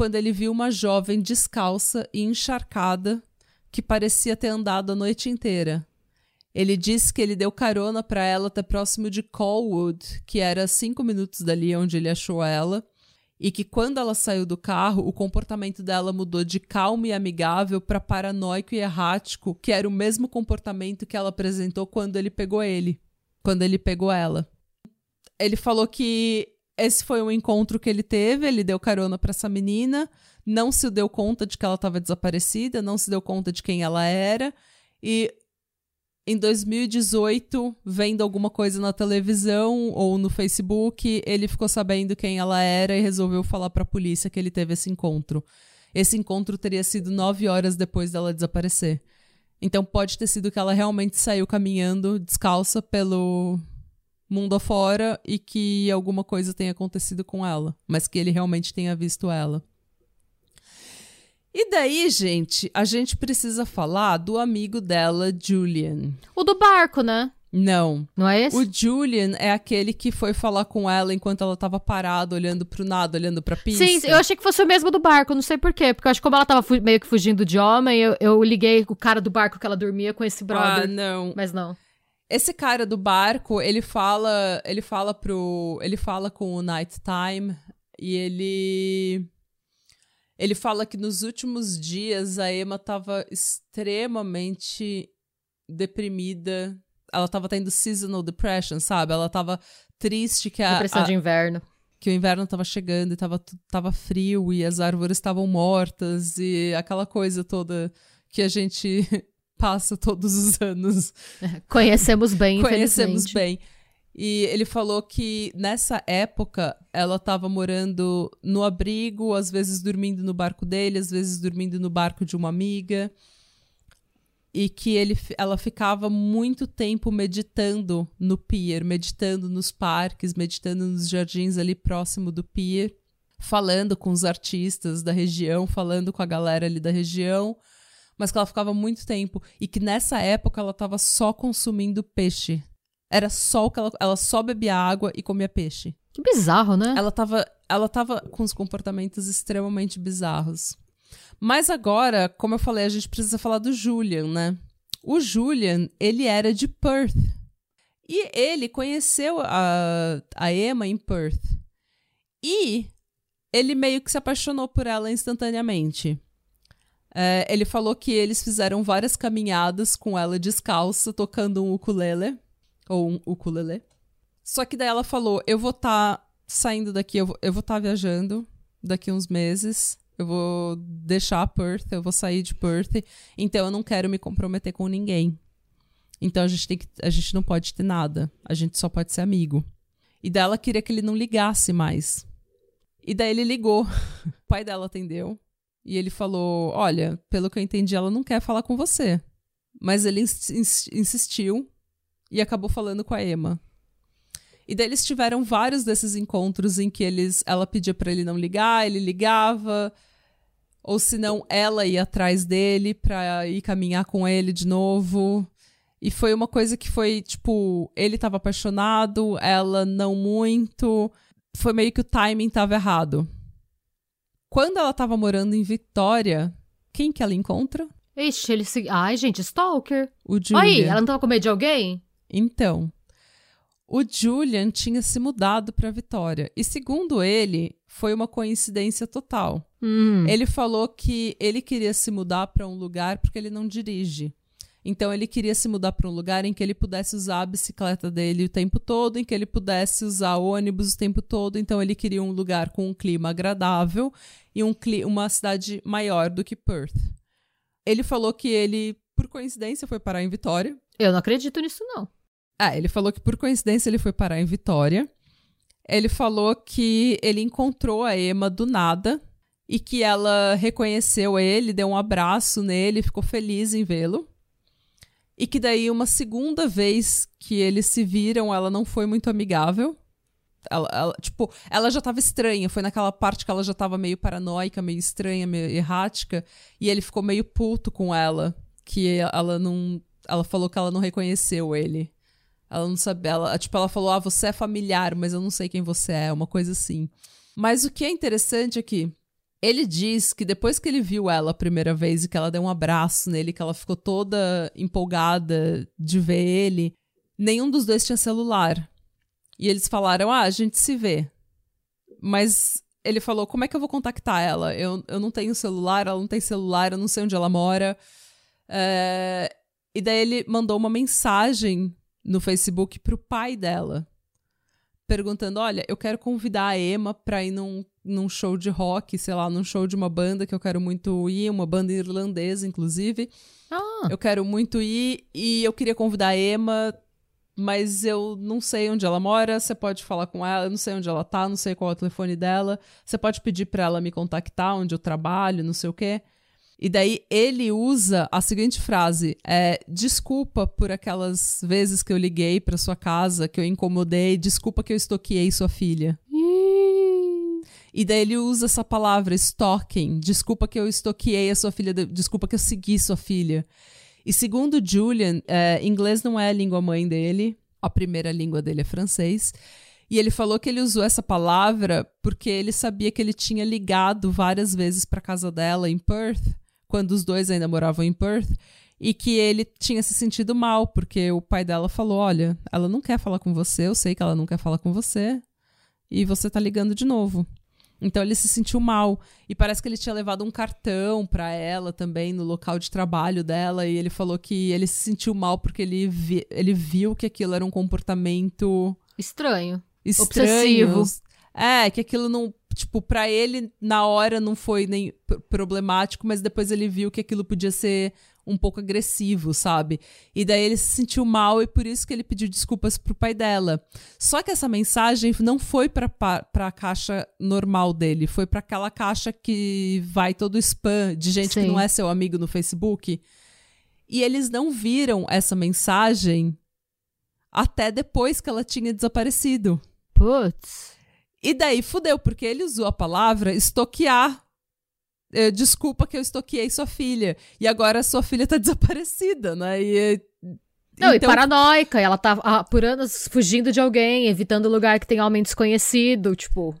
quando ele viu uma jovem descalça e encharcada que parecia ter andado a noite inteira. Ele disse que ele deu carona para ela até próximo de Colwood, que era cinco minutos dali onde ele achou ela, e que quando ela saiu do carro, o comportamento dela mudou de calmo e amigável para paranoico e errático, que era o mesmo comportamento que ela apresentou quando ele pegou ele, quando ele pegou ela. Ele falou que esse foi um encontro que ele teve, ele deu carona para essa menina, não se deu conta de que ela estava desaparecida, não se deu conta de quem ela era, e em 2018, vendo alguma coisa na televisão ou no Facebook, ele ficou sabendo quem ela era e resolveu falar para a polícia que ele teve esse encontro. Esse encontro teria sido nove horas depois dela desaparecer. Então pode ter sido que ela realmente saiu caminhando descalça pelo mundo afora e que alguma coisa tenha acontecido com ela, mas que ele realmente tenha visto ela. E daí, gente, a gente precisa falar do amigo dela, Julian. O do barco, né? Não. Não é esse? O Julian é aquele que foi falar com ela enquanto ela tava parada, olhando pro nada, olhando pra pista. Sim, eu achei que fosse o mesmo do barco, não sei porquê. Porque eu acho que como ela tava meio que fugindo de homem, eu, eu liguei o cara do barco que ela dormia com esse Ah, brother. não. Mas não. Esse cara do barco, ele fala, ele fala pro, ele fala com o Nighttime e ele ele fala que nos últimos dias a Emma tava extremamente deprimida. Ela tava tendo seasonal depression, sabe? Ela tava triste que a, Depressão a- de inverno. que o inverno tava chegando e tava, tu- tava frio e as árvores estavam mortas e aquela coisa toda que a gente passa todos os anos. Conhecemos bem, Conhecemos bem. E ele falou que nessa época ela estava morando no abrigo, às vezes dormindo no barco dele, às vezes dormindo no barco de uma amiga. E que ele, ela ficava muito tempo meditando no pier, meditando nos parques, meditando nos jardins ali próximo do pier, falando com os artistas da região, falando com a galera ali da região, mas que ela ficava muito tempo. E que nessa época ela estava só consumindo peixe. Era só o que ela, ela só bebia água e comia peixe. Que bizarro, né? Ela tava, ela tava com os comportamentos extremamente bizarros. Mas agora, como eu falei, a gente precisa falar do Julian, né? O Julian, ele era de Perth. E ele conheceu a, a Emma em Perth. E ele meio que se apaixonou por ela instantaneamente. É, ele falou que eles fizeram várias caminhadas com ela descalça, tocando um ukulele. Ou um ukulele. Só que daí ela falou: Eu vou estar tá saindo daqui, eu vou estar tá viajando daqui uns meses. Eu vou deixar Perth, eu vou sair de Perth. Então eu não quero me comprometer com ninguém. Então a gente, tem que, a gente não pode ter nada. A gente só pode ser amigo. E daí ela queria que ele não ligasse mais. E daí ele ligou. O pai dela atendeu. E ele falou: Olha, pelo que eu entendi, ela não quer falar com você. Mas ele ins insistiu e acabou falando com a Emma. E daí eles tiveram vários desses encontros em que eles, ela pedia para ele não ligar, ele ligava, ou se não, ela ia atrás dele pra ir caminhar com ele de novo. E foi uma coisa que foi, tipo, ele tava apaixonado, ela não muito. Foi meio que o timing tava errado. Quando ela tava morando em Vitória, quem que ela encontra? Ixi, ele se. Ai, gente, Stalker. O Julian. Aí, ela não tava com medo de alguém? Então. O Julian tinha se mudado para Vitória. E segundo ele, foi uma coincidência total. Hum. Ele falou que ele queria se mudar para um lugar porque ele não dirige. Então ele queria se mudar para um lugar em que ele pudesse usar a bicicleta dele o tempo todo, em que ele pudesse usar o ônibus o tempo todo. Então ele queria um lugar com um clima agradável e um uma cidade maior do que Perth. Ele falou que ele, por coincidência, foi parar em Vitória. Eu não acredito nisso, não. Ah, ele falou que por coincidência ele foi parar em Vitória. Ele falou que ele encontrou a Emma do nada e que ela reconheceu ele, deu um abraço nele, ficou feliz em vê-lo. E que daí, uma segunda vez que eles se viram, ela não foi muito amigável. Ela, ela, tipo, ela já tava estranha. Foi naquela parte que ela já tava meio paranoica, meio estranha, meio errática. E ele ficou meio puto com ela. Que ela não. Ela falou que ela não reconheceu ele. Ela não sabia. Ela, tipo, ela falou: Ah, você é familiar, mas eu não sei quem você é. Uma coisa assim. Mas o que é interessante aqui ele diz que depois que ele viu ela a primeira vez e que ela deu um abraço nele, que ela ficou toda empolgada de ver ele, nenhum dos dois tinha celular. E eles falaram: Ah, a gente se vê. Mas ele falou: Como é que eu vou contactar ela? Eu, eu não tenho celular, ela não tem celular, eu não sei onde ela mora. É... E daí ele mandou uma mensagem no Facebook pro pai dela, perguntando: Olha, eu quero convidar a Emma pra ir num num show de rock, sei lá, num show de uma banda que eu quero muito ir, uma banda irlandesa, inclusive. Ah. Eu quero muito ir e eu queria convidar a Emma, mas eu não sei onde ela mora. Você pode falar com ela, eu não sei onde ela tá, não sei qual é o telefone dela. Você pode pedir para ela me contactar onde eu trabalho, não sei o quê. E daí ele usa a seguinte frase: é, desculpa por aquelas vezes que eu liguei para sua casa, que eu incomodei, desculpa que eu estoqueei sua filha. E daí ele usa essa palavra, stalking. Desculpa que eu estoqueei a sua filha, desculpa que eu segui sua filha. E segundo Julian, é, inglês não é a língua mãe dele, a primeira língua dele é francês. E ele falou que ele usou essa palavra porque ele sabia que ele tinha ligado várias vezes para casa dela em Perth, quando os dois ainda moravam em Perth, e que ele tinha se sentido mal porque o pai dela falou: "Olha, ela não quer falar com você, eu sei que ela não quer falar com você, e você tá ligando de novo". Então ele se sentiu mal. E parece que ele tinha levado um cartão para ela também no local de trabalho dela. E ele falou que ele se sentiu mal porque ele, vi, ele viu que aquilo era um comportamento. Estranho. Estranho. Obsessivo. É, que aquilo não. Tipo, pra ele, na hora, não foi nem problemático, mas depois ele viu que aquilo podia ser um pouco agressivo, sabe? E daí ele se sentiu mal e por isso que ele pediu desculpas pro pai dela. Só que essa mensagem não foi pra, pra a caixa normal dele, foi para aquela caixa que vai todo spam de gente Sim. que não é seu amigo no Facebook. E eles não viram essa mensagem até depois que ela tinha desaparecido. Putz. E daí fudeu, porque ele usou a palavra estoquear desculpa que eu estoqueei sua filha. E agora sua filha tá desaparecida, né? E, não, então... e paranoica. Ela tá há, por anos fugindo de alguém, evitando lugar que tem homem desconhecido, tipo.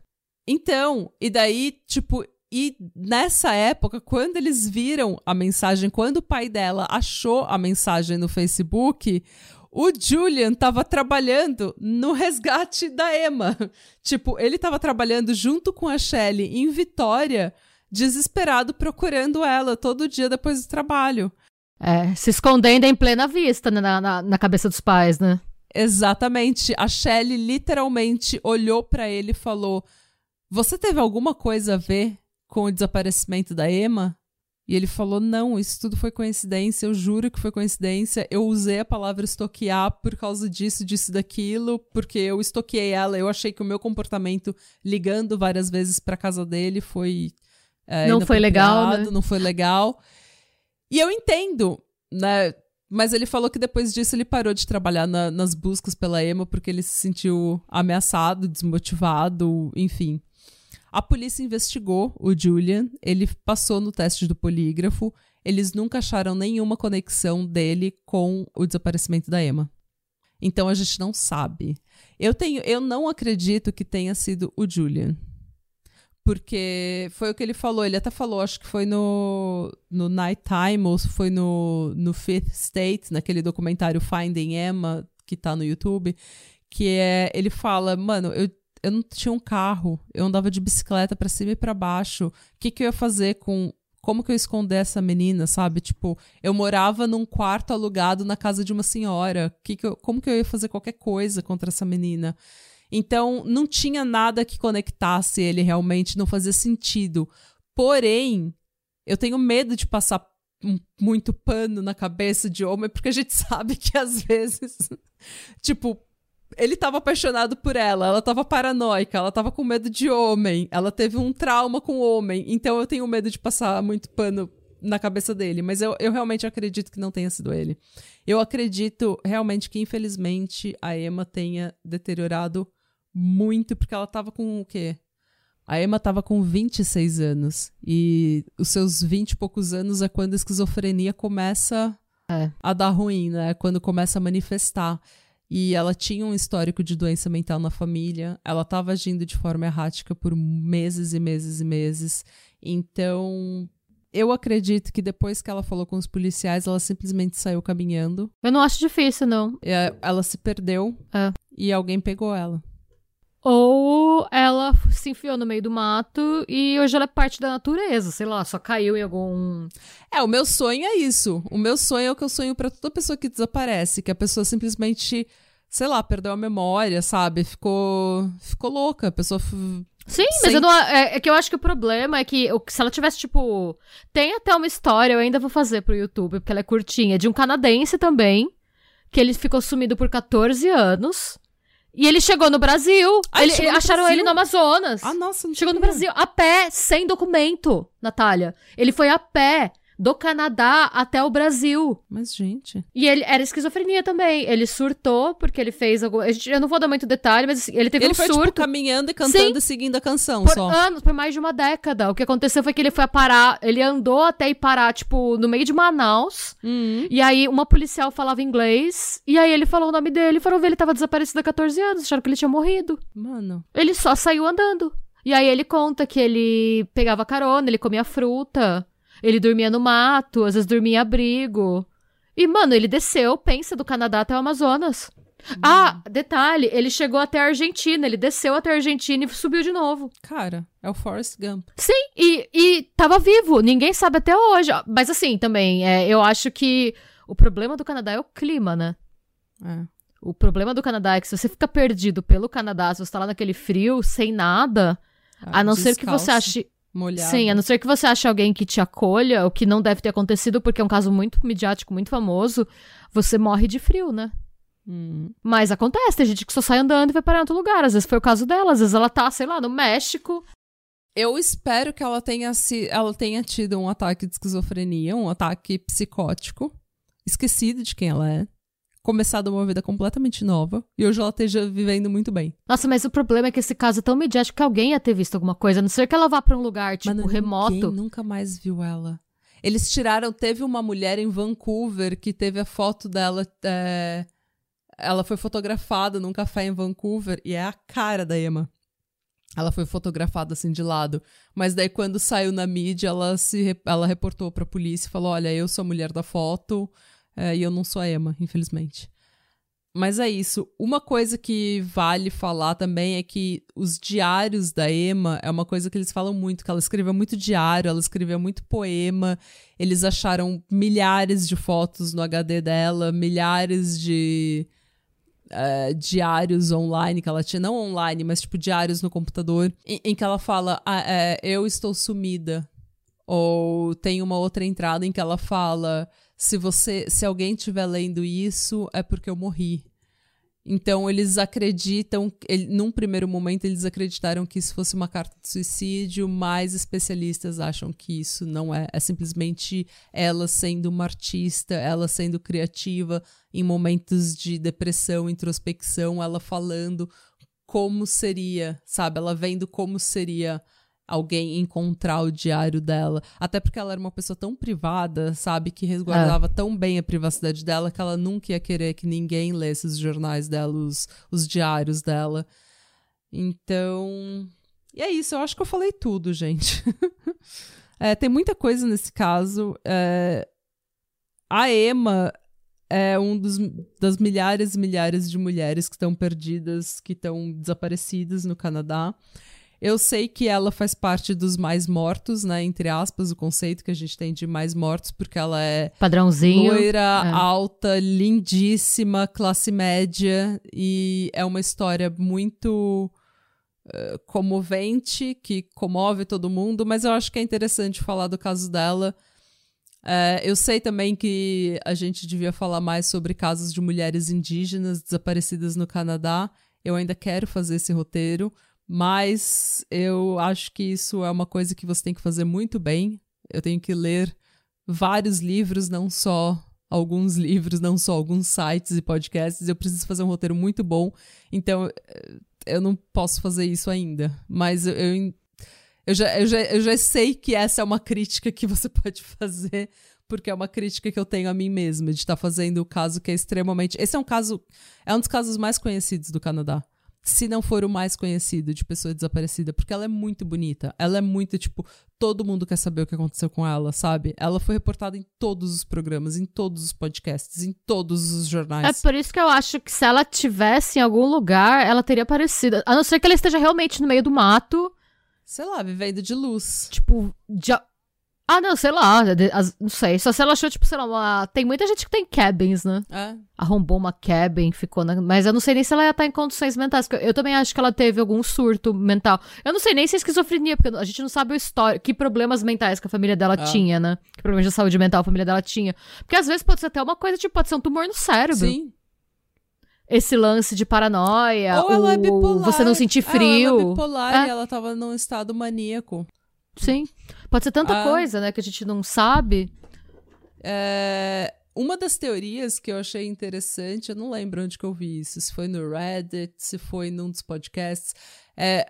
Então, e daí, tipo, e nessa época, quando eles viram a mensagem, quando o pai dela achou a mensagem no Facebook, o Julian tava trabalhando no resgate da Emma. tipo, ele tava trabalhando junto com a Shelley em Vitória desesperado procurando ela todo dia depois do trabalho. É, se escondendo em plena vista né, na, na, na cabeça dos pais, né? Exatamente. A Shelley literalmente olhou para ele e falou: Você teve alguma coisa a ver com o desaparecimento da Emma? E ele falou: Não, isso tudo foi coincidência, eu juro que foi coincidência. Eu usei a palavra estoquear por causa disso, disso, daquilo, porque eu estoqueei ela. Eu achei que o meu comportamento ligando várias vezes para casa dele foi. É, não foi legal. Né? Não foi legal. E eu entendo, né? Mas ele falou que depois disso ele parou de trabalhar na, nas buscas pela Emma porque ele se sentiu ameaçado, desmotivado, enfim. A polícia investigou o Julian, ele passou no teste do polígrafo, eles nunca acharam nenhuma conexão dele com o desaparecimento da Emma. Então a gente não sabe. Eu tenho, eu não acredito que tenha sido o Julian. Porque foi o que ele falou, ele até falou, acho que foi no, no Nighttime, ou foi no, no Fifth State, naquele documentário Finding Emma, que tá no YouTube, que é, ele fala, mano, eu, eu não tinha um carro, eu andava de bicicleta para cima e para baixo, o que que eu ia fazer com, como que eu esconder essa menina, sabe? Tipo, eu morava num quarto alugado na casa de uma senhora, que que eu, como que eu ia fazer qualquer coisa contra essa menina? Então, não tinha nada que conectasse ele realmente, não fazia sentido. Porém, eu tenho medo de passar muito pano na cabeça de homem, porque a gente sabe que às vezes, tipo, ele tava apaixonado por ela, ela tava paranoica, ela tava com medo de homem, ela teve um trauma com homem, então eu tenho medo de passar muito pano na cabeça dele, mas eu, eu realmente acredito que não tenha sido ele. Eu acredito realmente que, infelizmente, a Emma tenha deteriorado muito, porque ela tava com o quê? A Emma tava com 26 anos. E os seus 20 e poucos anos é quando a esquizofrenia começa é. a dar ruim, né? É quando começa a manifestar. E ela tinha um histórico de doença mental na família. Ela estava agindo de forma errática por meses e meses e meses. Então, eu acredito que depois que ela falou com os policiais, ela simplesmente saiu caminhando. Eu não acho difícil, não. É, ela se perdeu é. e alguém pegou ela. Ou ela se enfiou no meio do mato e hoje ela é parte da natureza, sei lá, só caiu em algum. É, o meu sonho é isso. O meu sonho é o que eu sonho para toda pessoa que desaparece, que a pessoa simplesmente, sei lá, perdeu a memória, sabe? Ficou, ficou louca, a pessoa Sim, mas eu não, é, é, que eu acho que o problema é que se ela tivesse, tipo. Tem até uma história, eu ainda vou fazer pro YouTube, porque ela é curtinha, de um canadense também, que ele ficou sumido por 14 anos. E ele chegou no Brasil. Ah, ele, no acharam Brasil? ele no Amazonas. Ah, nossa, não Chegou no Brasil a pé, sem documento, Natália. Ele foi a pé do Canadá até o Brasil. Mas, gente. E ele era esquizofrenia também. Ele surtou porque ele fez algum. Eu não vou dar muito detalhe, mas assim, ele teve ele um foi, surto. Tipo, caminhando e cantando Sim. e seguindo a canção por só. anos, por mais de uma década. O que aconteceu foi que ele foi parar. Ele andou até ir parar, tipo, no meio de Manaus. Uhum. E aí uma policial falava inglês. E aí ele falou o nome dele e foram ver ele tava desaparecido há 14 anos. Acharam que ele tinha morrido. Mano. Ele só saiu andando. E aí ele conta que ele pegava carona, ele comia fruta. Ele dormia no mato, às vezes dormia em abrigo. E, mano, ele desceu, pensa, do Canadá até o Amazonas. Uhum. Ah, detalhe, ele chegou até a Argentina, ele desceu até a Argentina e subiu de novo. Cara, é o Forrest Gump. Sim, e, e tava vivo, ninguém sabe até hoje. Mas assim, também, é, eu acho que o problema do Canadá é o clima, né? É. O problema do Canadá é que se você fica perdido pelo Canadá, se você tá lá naquele frio, sem nada, ah, a não descalço. ser que você ache molhado. Sim, a não ser que você ache alguém que te acolha, o que não deve ter acontecido porque é um caso muito midiático, muito famoso, você morre de frio, né? Hum. Mas acontece, tem gente que só sai andando e vai parar em outro lugar. Às vezes foi o caso dela, às vezes ela tá, sei lá, no México. Eu espero que ela tenha, se, ela tenha tido um ataque de esquizofrenia, um ataque psicótico. Esquecido de quem ela é começado uma vida completamente nova e hoje ela esteja vivendo muito bem. Nossa, mas o problema é que esse caso é tão mediático que alguém ia ter visto alguma coisa, a não ser que ela vá para um lugar, tipo, Mano, remoto. nunca mais viu ela. Eles tiraram, teve uma mulher em Vancouver que teve a foto dela. É, ela foi fotografada num café em Vancouver e é a cara da Emma. Ela foi fotografada assim de lado. Mas daí, quando saiu na mídia, ela se ela reportou pra polícia e falou: Olha, eu sou a mulher da foto, é, e eu não sou a Emma, infelizmente. Mas é isso. Uma coisa que vale falar também é que os diários da Emma é uma coisa que eles falam muito, que ela escreveu muito diário, ela escreveu muito poema. Eles acharam milhares de fotos no HD dela, milhares de uh, diários online que ela tinha, não online, mas tipo diários no computador, em, em que ela fala: ah, é, Eu estou sumida. Ou tem uma outra entrada em que ela fala: se você, se alguém estiver lendo isso, é porque eu morri. Então eles acreditam, ele, num primeiro momento eles acreditaram que isso fosse uma carta de suicídio, mas especialistas acham que isso não é. É simplesmente ela sendo uma artista, ela sendo criativa em momentos de depressão, introspecção, ela falando como seria, sabe? Ela vendo como seria alguém encontrar o diário dela. Até porque ela era uma pessoa tão privada, sabe? Que resguardava é. tão bem a privacidade dela que ela nunca ia querer que ninguém lesse os jornais dela, os, os diários dela. Então. E é isso, eu acho que eu falei tudo, gente. é, tem muita coisa nesse caso. É... A Emma é um dos, das milhares e milhares de mulheres que estão perdidas, que estão desaparecidas no Canadá. Eu sei que ela faz parte dos mais mortos, né? Entre aspas, o conceito que a gente tem de mais mortos, porque ela é. Padrãozinho. Loira, é. alta, lindíssima, classe média. E é uma história muito. Uh, comovente, que comove todo mundo, mas eu acho que é interessante falar do caso dela. Uh, eu sei também que a gente devia falar mais sobre casos de mulheres indígenas desaparecidas no Canadá. Eu ainda quero fazer esse roteiro. Mas eu acho que isso é uma coisa que você tem que fazer muito bem. Eu tenho que ler vários livros, não só alguns livros, não só alguns sites e podcasts. Eu preciso fazer um roteiro muito bom. Então, eh, eu não posso fazer isso ainda. Mas eu, eu, eu, já, eu, já, eu já sei que essa é uma crítica que você pode fazer porque é uma crítica que eu tenho a mim mesma, de estar tá fazendo o caso que é extremamente. Esse é um caso. É um dos casos mais conhecidos do Canadá se não for o mais conhecido de pessoa desaparecida, porque ela é muito bonita. Ela é muito, tipo, todo mundo quer saber o que aconteceu com ela, sabe? Ela foi reportada em todos os programas, em todos os podcasts, em todos os jornais. É por isso que eu acho que se ela tivesse em algum lugar, ela teria aparecido. A não ser que ela esteja realmente no meio do mato. Sei lá, vivendo de luz. Tipo, de, ah, não, sei lá. Não sei. Só se ela achou, tipo, sei lá, uma... tem muita gente que tem cabins, né? É. Arrombou uma cabin, ficou na. Mas eu não sei nem se ela ia estar em condições mentais. Eu também acho que ela teve algum surto mental. Eu não sei nem se é esquizofrenia, porque a gente não sabe o histórico, que problemas mentais que a família dela é. tinha, né? Que problemas de saúde mental a família dela tinha. Porque às vezes pode ser até uma coisa, tipo, pode ser um tumor no cérebro. Sim esse lance de paranoia, ou, ela é bipolar. você não sentir frio. Ela é bipolar é. e ela tava num estado maníaco. Sim. Pode ser tanta ah, coisa, né, que a gente não sabe. É, uma das teorias que eu achei interessante, eu não lembro onde que eu vi isso, se foi no Reddit, se foi num dos podcasts, é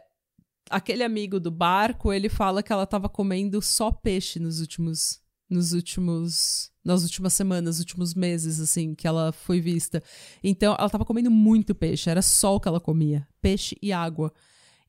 aquele amigo do barco, ele fala que ela estava comendo só peixe nos últimos nos últimos nas últimas semanas, nos últimos meses assim, que ela foi vista. Então, ela estava comendo muito peixe, era só o que ela comia, peixe e água.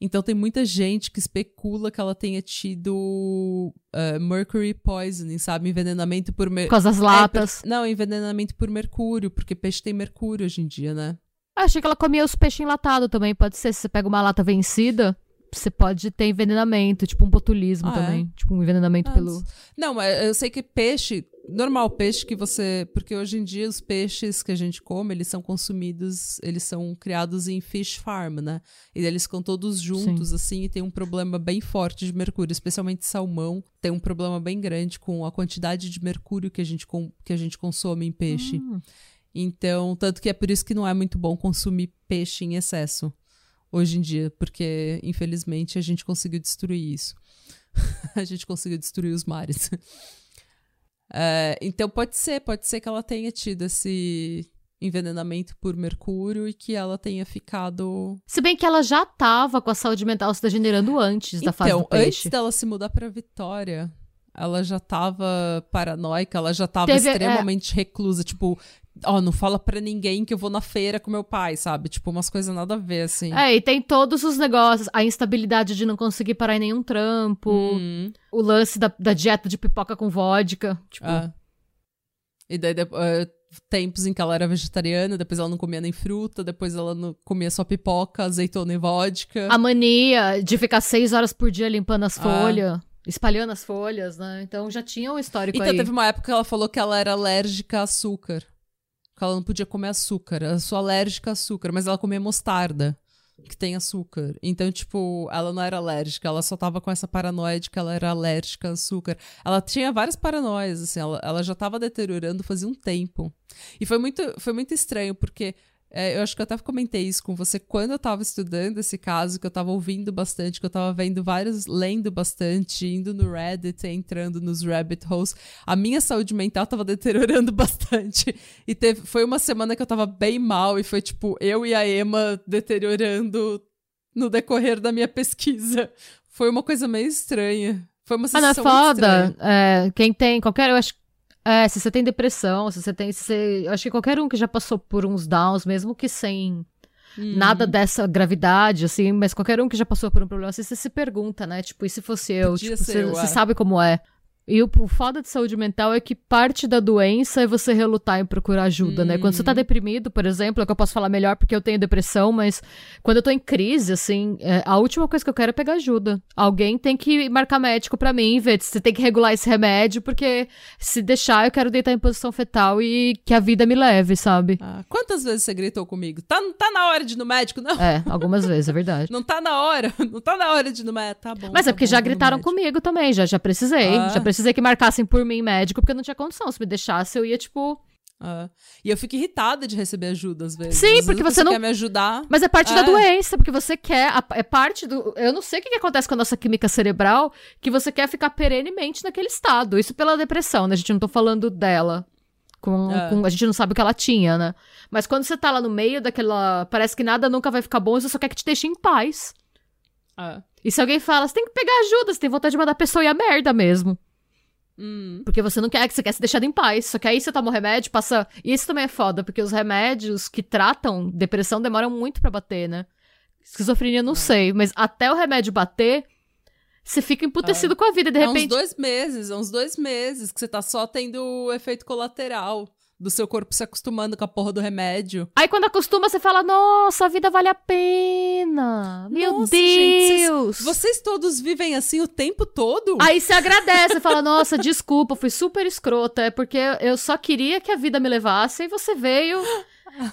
Então tem muita gente que especula que ela tenha tido uh, mercury poisoning, sabe? Envenenamento por. Por causa das latas. É, não, envenenamento por mercúrio, porque peixe tem mercúrio hoje em dia, né? Ah, achei que ela comia os peixes enlatados também, pode ser. Se você pega uma lata vencida, você pode ter envenenamento, tipo um botulismo ah, é? também. É? Tipo um envenenamento ah, pelo. Não, eu sei que peixe normal, peixe que você. Porque hoje em dia os peixes que a gente come, eles são consumidos, eles são criados em fish farm, né? E eles ficam todos juntos, Sim. assim, e tem um problema bem forte de mercúrio, especialmente salmão. Tem um problema bem grande com a quantidade de mercúrio que a gente, que a gente consome em peixe. Hum. Então, tanto que é por isso que não é muito bom consumir peixe em excesso hoje em dia, porque infelizmente a gente conseguiu destruir isso. a gente conseguiu destruir os mares. Uh, então pode ser, pode ser que ela tenha tido esse envenenamento por mercúrio e que ela tenha ficado. Se bem que ela já tava com a saúde mental se degenerando antes da então, fase do peixe. antes dela se mudar para Vitória, ela já tava paranoica, ela já tava Teve, é, extremamente é... reclusa, tipo, ó, oh, não fala pra ninguém que eu vou na feira com meu pai, sabe? Tipo, umas coisas nada a ver, assim. É, e tem todos os negócios, a instabilidade de não conseguir parar em nenhum trampo, hum. o lance da, da dieta de pipoca com vodka, tipo... É. E daí, uh, tempos em que ela era vegetariana, depois ela não comia nem fruta, depois ela não comia só pipoca, azeitona e vodka. A mania de ficar seis horas por dia limpando as ah. folhas. Espalhando as folhas, né? Então já tinha um histórico então, aí. teve uma época que ela falou que ela era alérgica a açúcar. Que ela não podia comer açúcar. Ela sou alérgica a açúcar, mas ela comia mostarda que tem açúcar. Então, tipo, ela não era alérgica, ela só tava com essa paranoia de que ela era alérgica a açúcar. Ela tinha várias paranoias, assim, ela, ela já tava deteriorando fazia um tempo. E foi muito, foi muito estranho, porque é, eu acho que eu até comentei isso com você quando eu tava estudando esse caso, que eu tava ouvindo bastante, que eu tava vendo vários, lendo bastante, indo no Reddit, entrando nos rabbit holes. A minha saúde mental tava deteriorando bastante. E teve, foi uma semana que eu tava bem mal, e foi tipo, eu e a Emma deteriorando no decorrer da minha pesquisa. Foi uma coisa meio estranha. Foi uma sensação Mas é foda. É, quem tem qualquer. Eu acho é, se você tem depressão, se você tem. Se você, eu acho que qualquer um que já passou por uns downs, mesmo que sem hum. nada dessa gravidade, assim, mas qualquer um que já passou por um problema assim, você se pergunta, né? Tipo, e se fosse eu? Podia tipo, você, você sabe como é. E o, o foda de saúde mental é que parte da doença é você relutar em procurar ajuda, hum. né? Quando você tá hum. deprimido, por exemplo, é que eu posso falar melhor porque eu tenho depressão, mas quando eu tô em crise, assim, é, a última coisa que eu quero é pegar ajuda. Alguém tem que marcar médico para mim, ver se você tem que regular esse remédio, porque se deixar, eu quero deitar em posição fetal e que a vida me leve, sabe? Ah, quantas vezes você gritou comigo? Tá, tá na hora de ir no médico, não? É, algumas vezes, é verdade. não tá na hora, não tá na hora de ir no médico, tá bom. Mas é tá é porque bom, já gritaram comigo também, já, já precisei, ah. já precisei precisei que marcassem por mim médico, porque eu não tinha condição. Se me deixasse, eu ia, tipo. Uh, e eu fico irritada de receber ajuda às vezes. Sim, às porque vezes você, não quer me ajudar. Mas é parte é. da doença, porque você quer. É parte do. Eu não sei o que, que acontece com a nossa química cerebral, que você quer ficar perenemente naquele estado. Isso pela depressão, né? A gente não tô falando dela. Com, é. com, a gente não sabe o que ela tinha, né? Mas quando você tá lá no meio daquela. Parece que nada nunca vai ficar bom, você só quer que te deixe em paz. É. E se alguém fala, você tem que pegar ajuda, você tem vontade de mandar a pessoa ir a merda mesmo. Hum. Porque você não quer que você quer ser deixado em paz. Só que aí você toma o remédio, passa. E isso também é foda, porque os remédios que tratam depressão demoram muito para bater, né? Esquizofrenia, não é. sei, mas até o remédio bater, você fica emputecido é. com a vida, de repente. É uns dois meses, é uns dois meses que você tá só tendo efeito colateral do seu corpo se acostumando com a porra do remédio. Aí quando acostuma, você fala, nossa, a vida vale a pena. Meu nossa, Deus! Gente, vocês, vocês, todos vivem assim o tempo todo? Aí você agradece, fala, nossa, desculpa, fui super escrota, é porque eu só queria que a vida me levasse e você veio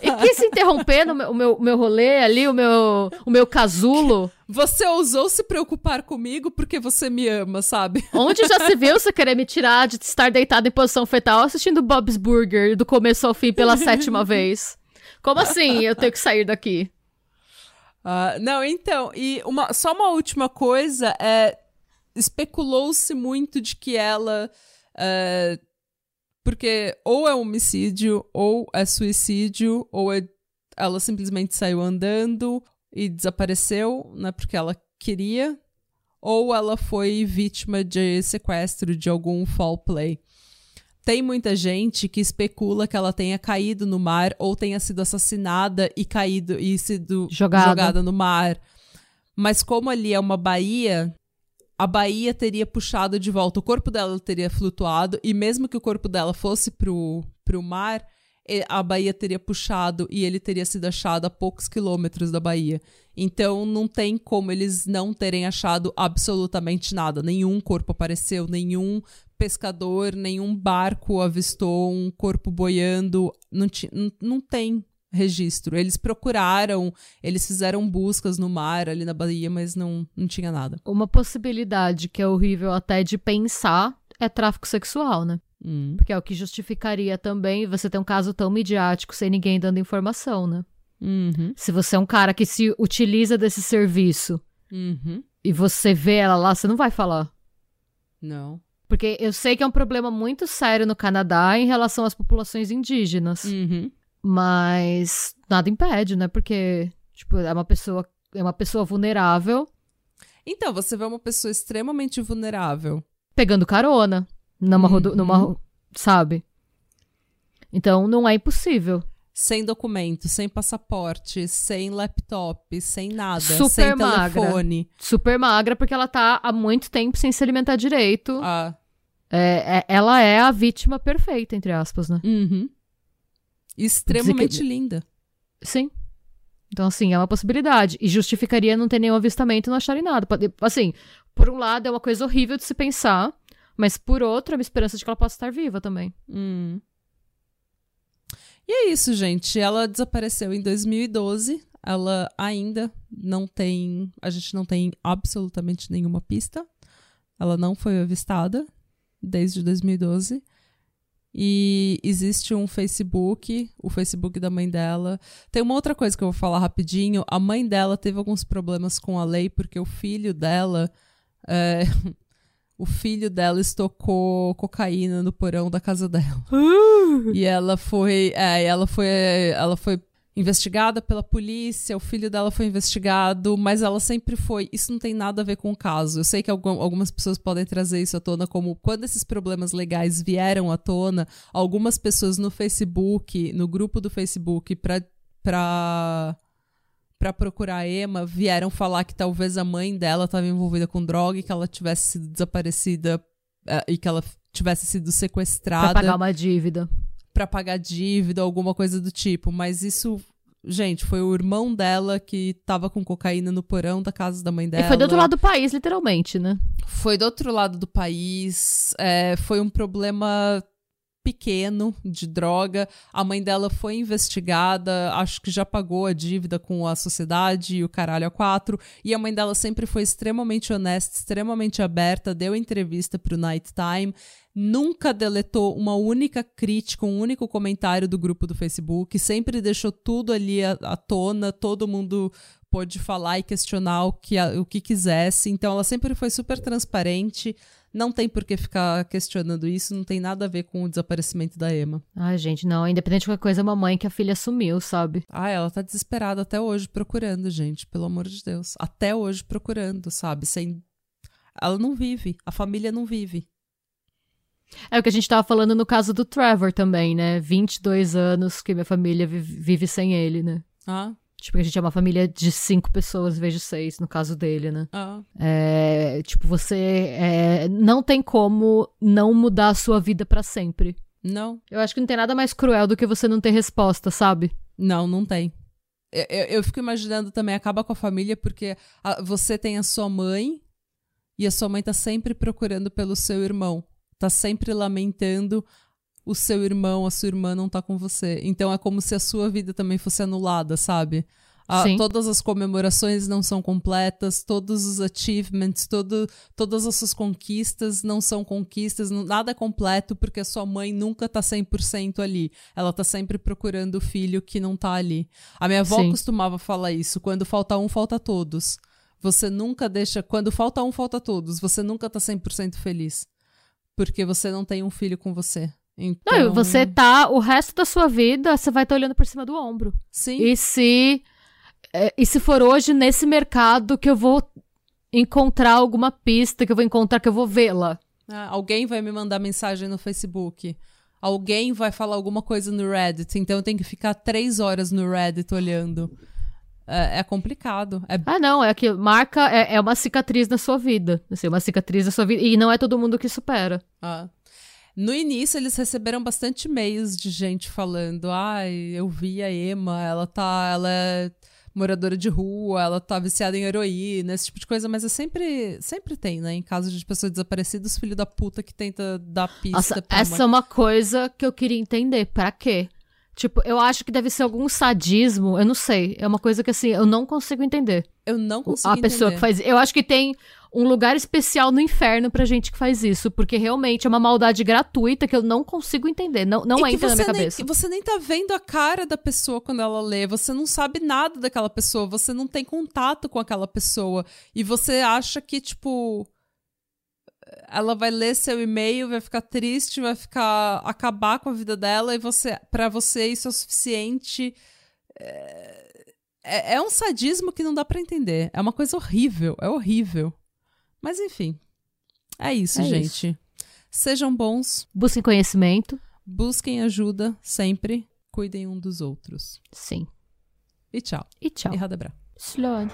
e quis interromper no meu, o meu, meu rolê ali, o meu, o meu casulo. Você ousou se preocupar comigo porque você me ama, sabe? Onde já se viu você querer me tirar de estar deitado em posição fetal assistindo Bob's Burger do começo ao fim pela sétima vez? Como assim eu tenho que sair daqui? Uh, não, então, e uma, só uma última coisa, é, especulou-se muito de que ela uh, porque ou é homicídio, ou é suicídio, ou é, ela simplesmente saiu andando e desapareceu, né? Porque ela queria. Ou ela foi vítima de sequestro, de algum foul play. Tem muita gente que especula que ela tenha caído no mar ou tenha sido assassinada e caído e sido jogada, jogada no mar. Mas como ali é uma baía, a Bahia teria puxado de volta, o corpo dela teria flutuado, e mesmo que o corpo dela fosse pro, pro mar, a Bahia teria puxado e ele teria sido achado a poucos quilômetros da Bahia. Então não tem como eles não terem achado absolutamente nada. Nenhum corpo apareceu, nenhum pescador, nenhum barco avistou um corpo boiando. Não, não, tem registro. Eles procuraram, eles fizeram buscas no mar ali na Bahia, mas não, não tinha nada. Uma possibilidade que é horrível até de pensar é tráfico sexual, né? Hum. Porque é o que justificaria também você ter um caso tão midiático sem ninguém dando informação, né? Uhum. Se você é um cara que se utiliza desse serviço uhum. e você vê ela lá, você não vai falar. Não. Porque eu sei que é um problema muito sério no Canadá em relação às populações indígenas. Uhum. Mas nada impede, né? Porque, tipo, é uma pessoa, é uma pessoa vulnerável. Então, você vê uma pessoa extremamente vulnerável. Pegando carona. Numa, uhum. numa sabe? Então, não é impossível. Sem documento, sem passaporte, sem laptop, sem nada, Super sem magra. telefone. Super magra, porque ela tá há muito tempo sem se alimentar direito. Ah. É, é, ela é a vítima perfeita, entre aspas, né? Uhum. Extremamente que... linda. Sim. Então, assim, é uma possibilidade. E justificaria não ter nenhum avistamento e não acharem nada. Assim, por um lado, é uma coisa horrível de se pensar, mas por outro, é uma esperança de que ela possa estar viva também. Hum. E é isso, gente. Ela desapareceu em 2012. Ela ainda não tem. A gente não tem absolutamente nenhuma pista. Ela não foi avistada desde 2012. E existe um Facebook, o Facebook da mãe dela. Tem uma outra coisa que eu vou falar rapidinho. A mãe dela teve alguns problemas com a lei porque o filho dela. É, o filho dela estocou cocaína no porão da casa dela. Uh! E ela foi. É, ela foi. Ela foi investigada pela polícia, o filho dela foi investigado, mas ela sempre foi. Isso não tem nada a ver com o caso. Eu sei que algumas pessoas podem trazer isso à tona, como quando esses problemas legais vieram à tona, algumas pessoas no Facebook, no grupo do Facebook, pra. pra para procurar a Emma, vieram falar que talvez a mãe dela estava envolvida com droga e que ela tivesse sido desaparecida uh, e que ela tivesse sido sequestrada. Pra pagar uma dívida para pagar dívida, alguma coisa do tipo. Mas isso, gente, foi o irmão dela que tava com cocaína no porão da casa da mãe dela. E foi do outro lado do país, literalmente, né? Foi do outro lado do país. É, foi um problema pequeno de droga. A mãe dela foi investigada, acho que já pagou a dívida com a sociedade e o caralho a quatro. E a mãe dela sempre foi extremamente honesta, extremamente aberta, deu entrevista pro Night Time nunca deletou uma única crítica, um único comentário do grupo do Facebook, sempre deixou tudo ali à, à tona, todo mundo pôde falar e questionar o que, o que quisesse. Então ela sempre foi super transparente. Não tem por que ficar questionando isso, não tem nada a ver com o desaparecimento da Emma. Ai, gente, não. Independente de qualquer coisa, é uma mãe que a filha sumiu, sabe? Ah, ela tá desesperada até hoje procurando, gente, pelo amor de Deus. Até hoje procurando, sabe? Sem. Ela não vive, a família não vive. É o que a gente tava falando no caso do Trevor também, né? 22 anos que minha família vive sem ele, né? Ah. Tipo, a gente é uma família de cinco pessoas, em vez de seis, no caso dele, né? Ah. É, tipo, você é, não tem como não mudar a sua vida para sempre. Não. Eu acho que não tem nada mais cruel do que você não ter resposta, sabe? Não, não tem. Eu, eu, eu fico imaginando também, acaba com a família, porque a, você tem a sua mãe e a sua mãe tá sempre procurando pelo seu irmão tá sempre lamentando o seu irmão, a sua irmã não tá com você. Então é como se a sua vida também fosse anulada, sabe? A, todas as comemorações não são completas, todos os achievements, todo, todas as suas conquistas não são conquistas, nada é completo porque a sua mãe nunca tá 100% ali. Ela tá sempre procurando o filho que não tá ali. A minha avó Sim. costumava falar isso: quando falta um, falta todos. Você nunca deixa. Quando falta um, falta todos. Você nunca tá 100% feliz porque você não tem um filho com você. Então... Não, você tá, o resto da sua vida, você vai estar tá olhando por cima do ombro. Sim. E se, é, e se for hoje nesse mercado que eu vou encontrar alguma pista, que eu vou encontrar, que eu vou vê-la. Ah, alguém vai me mandar mensagem no Facebook. Alguém vai falar alguma coisa no Reddit. Então eu tenho que ficar três horas no Reddit olhando é, é complicado. É... Ah, não, é que marca é, é uma cicatriz na sua vida. Assim, uma cicatriz na sua vida. E não é todo mundo que supera. Ah. No início, eles receberam bastante e-mails de gente falando: ai, eu vi a Emma, ela tá. Ela é moradora de rua, ela tá viciada em heroína, esse tipo de coisa, mas é sempre, sempre tem, né? Em caso de pessoas desaparecidas, filho da puta que tenta dar pista Nossa, pra essa uma... é uma coisa que eu queria entender. Para quê? Tipo, eu acho que deve ser algum sadismo, eu não sei. É uma coisa que, assim, eu não consigo entender. Eu não consigo A pessoa que faz. Eu acho que tem um lugar especial no inferno pra gente que faz isso, porque realmente é uma maldade gratuita que eu não consigo entender. Não, não entra na minha cabeça. Nem, você nem tá vendo a cara da pessoa quando ela lê, você não sabe nada daquela pessoa, você não tem contato com aquela pessoa. E você acha que, tipo ela vai ler seu e-mail, vai ficar triste, vai ficar acabar com a vida dela e você, para você isso é o suficiente. É, é, é um sadismo que não dá para entender. É uma coisa horrível, é horrível. Mas enfim, é isso, é gente. Isso. Sejam bons. Busquem conhecimento. Busquem ajuda sempre. Cuidem um dos outros. Sim. E tchau. E tchau. E Radebra. Slå.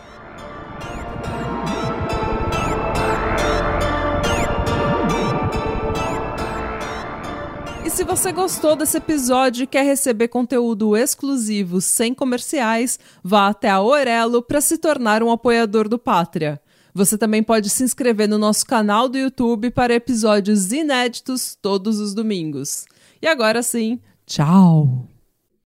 E se você gostou desse episódio e quer receber conteúdo exclusivo sem comerciais, vá até a Orelo para se tornar um apoiador do Pátria. Você também pode se inscrever no nosso canal do YouTube para episódios inéditos todos os domingos. E agora sim, tchau!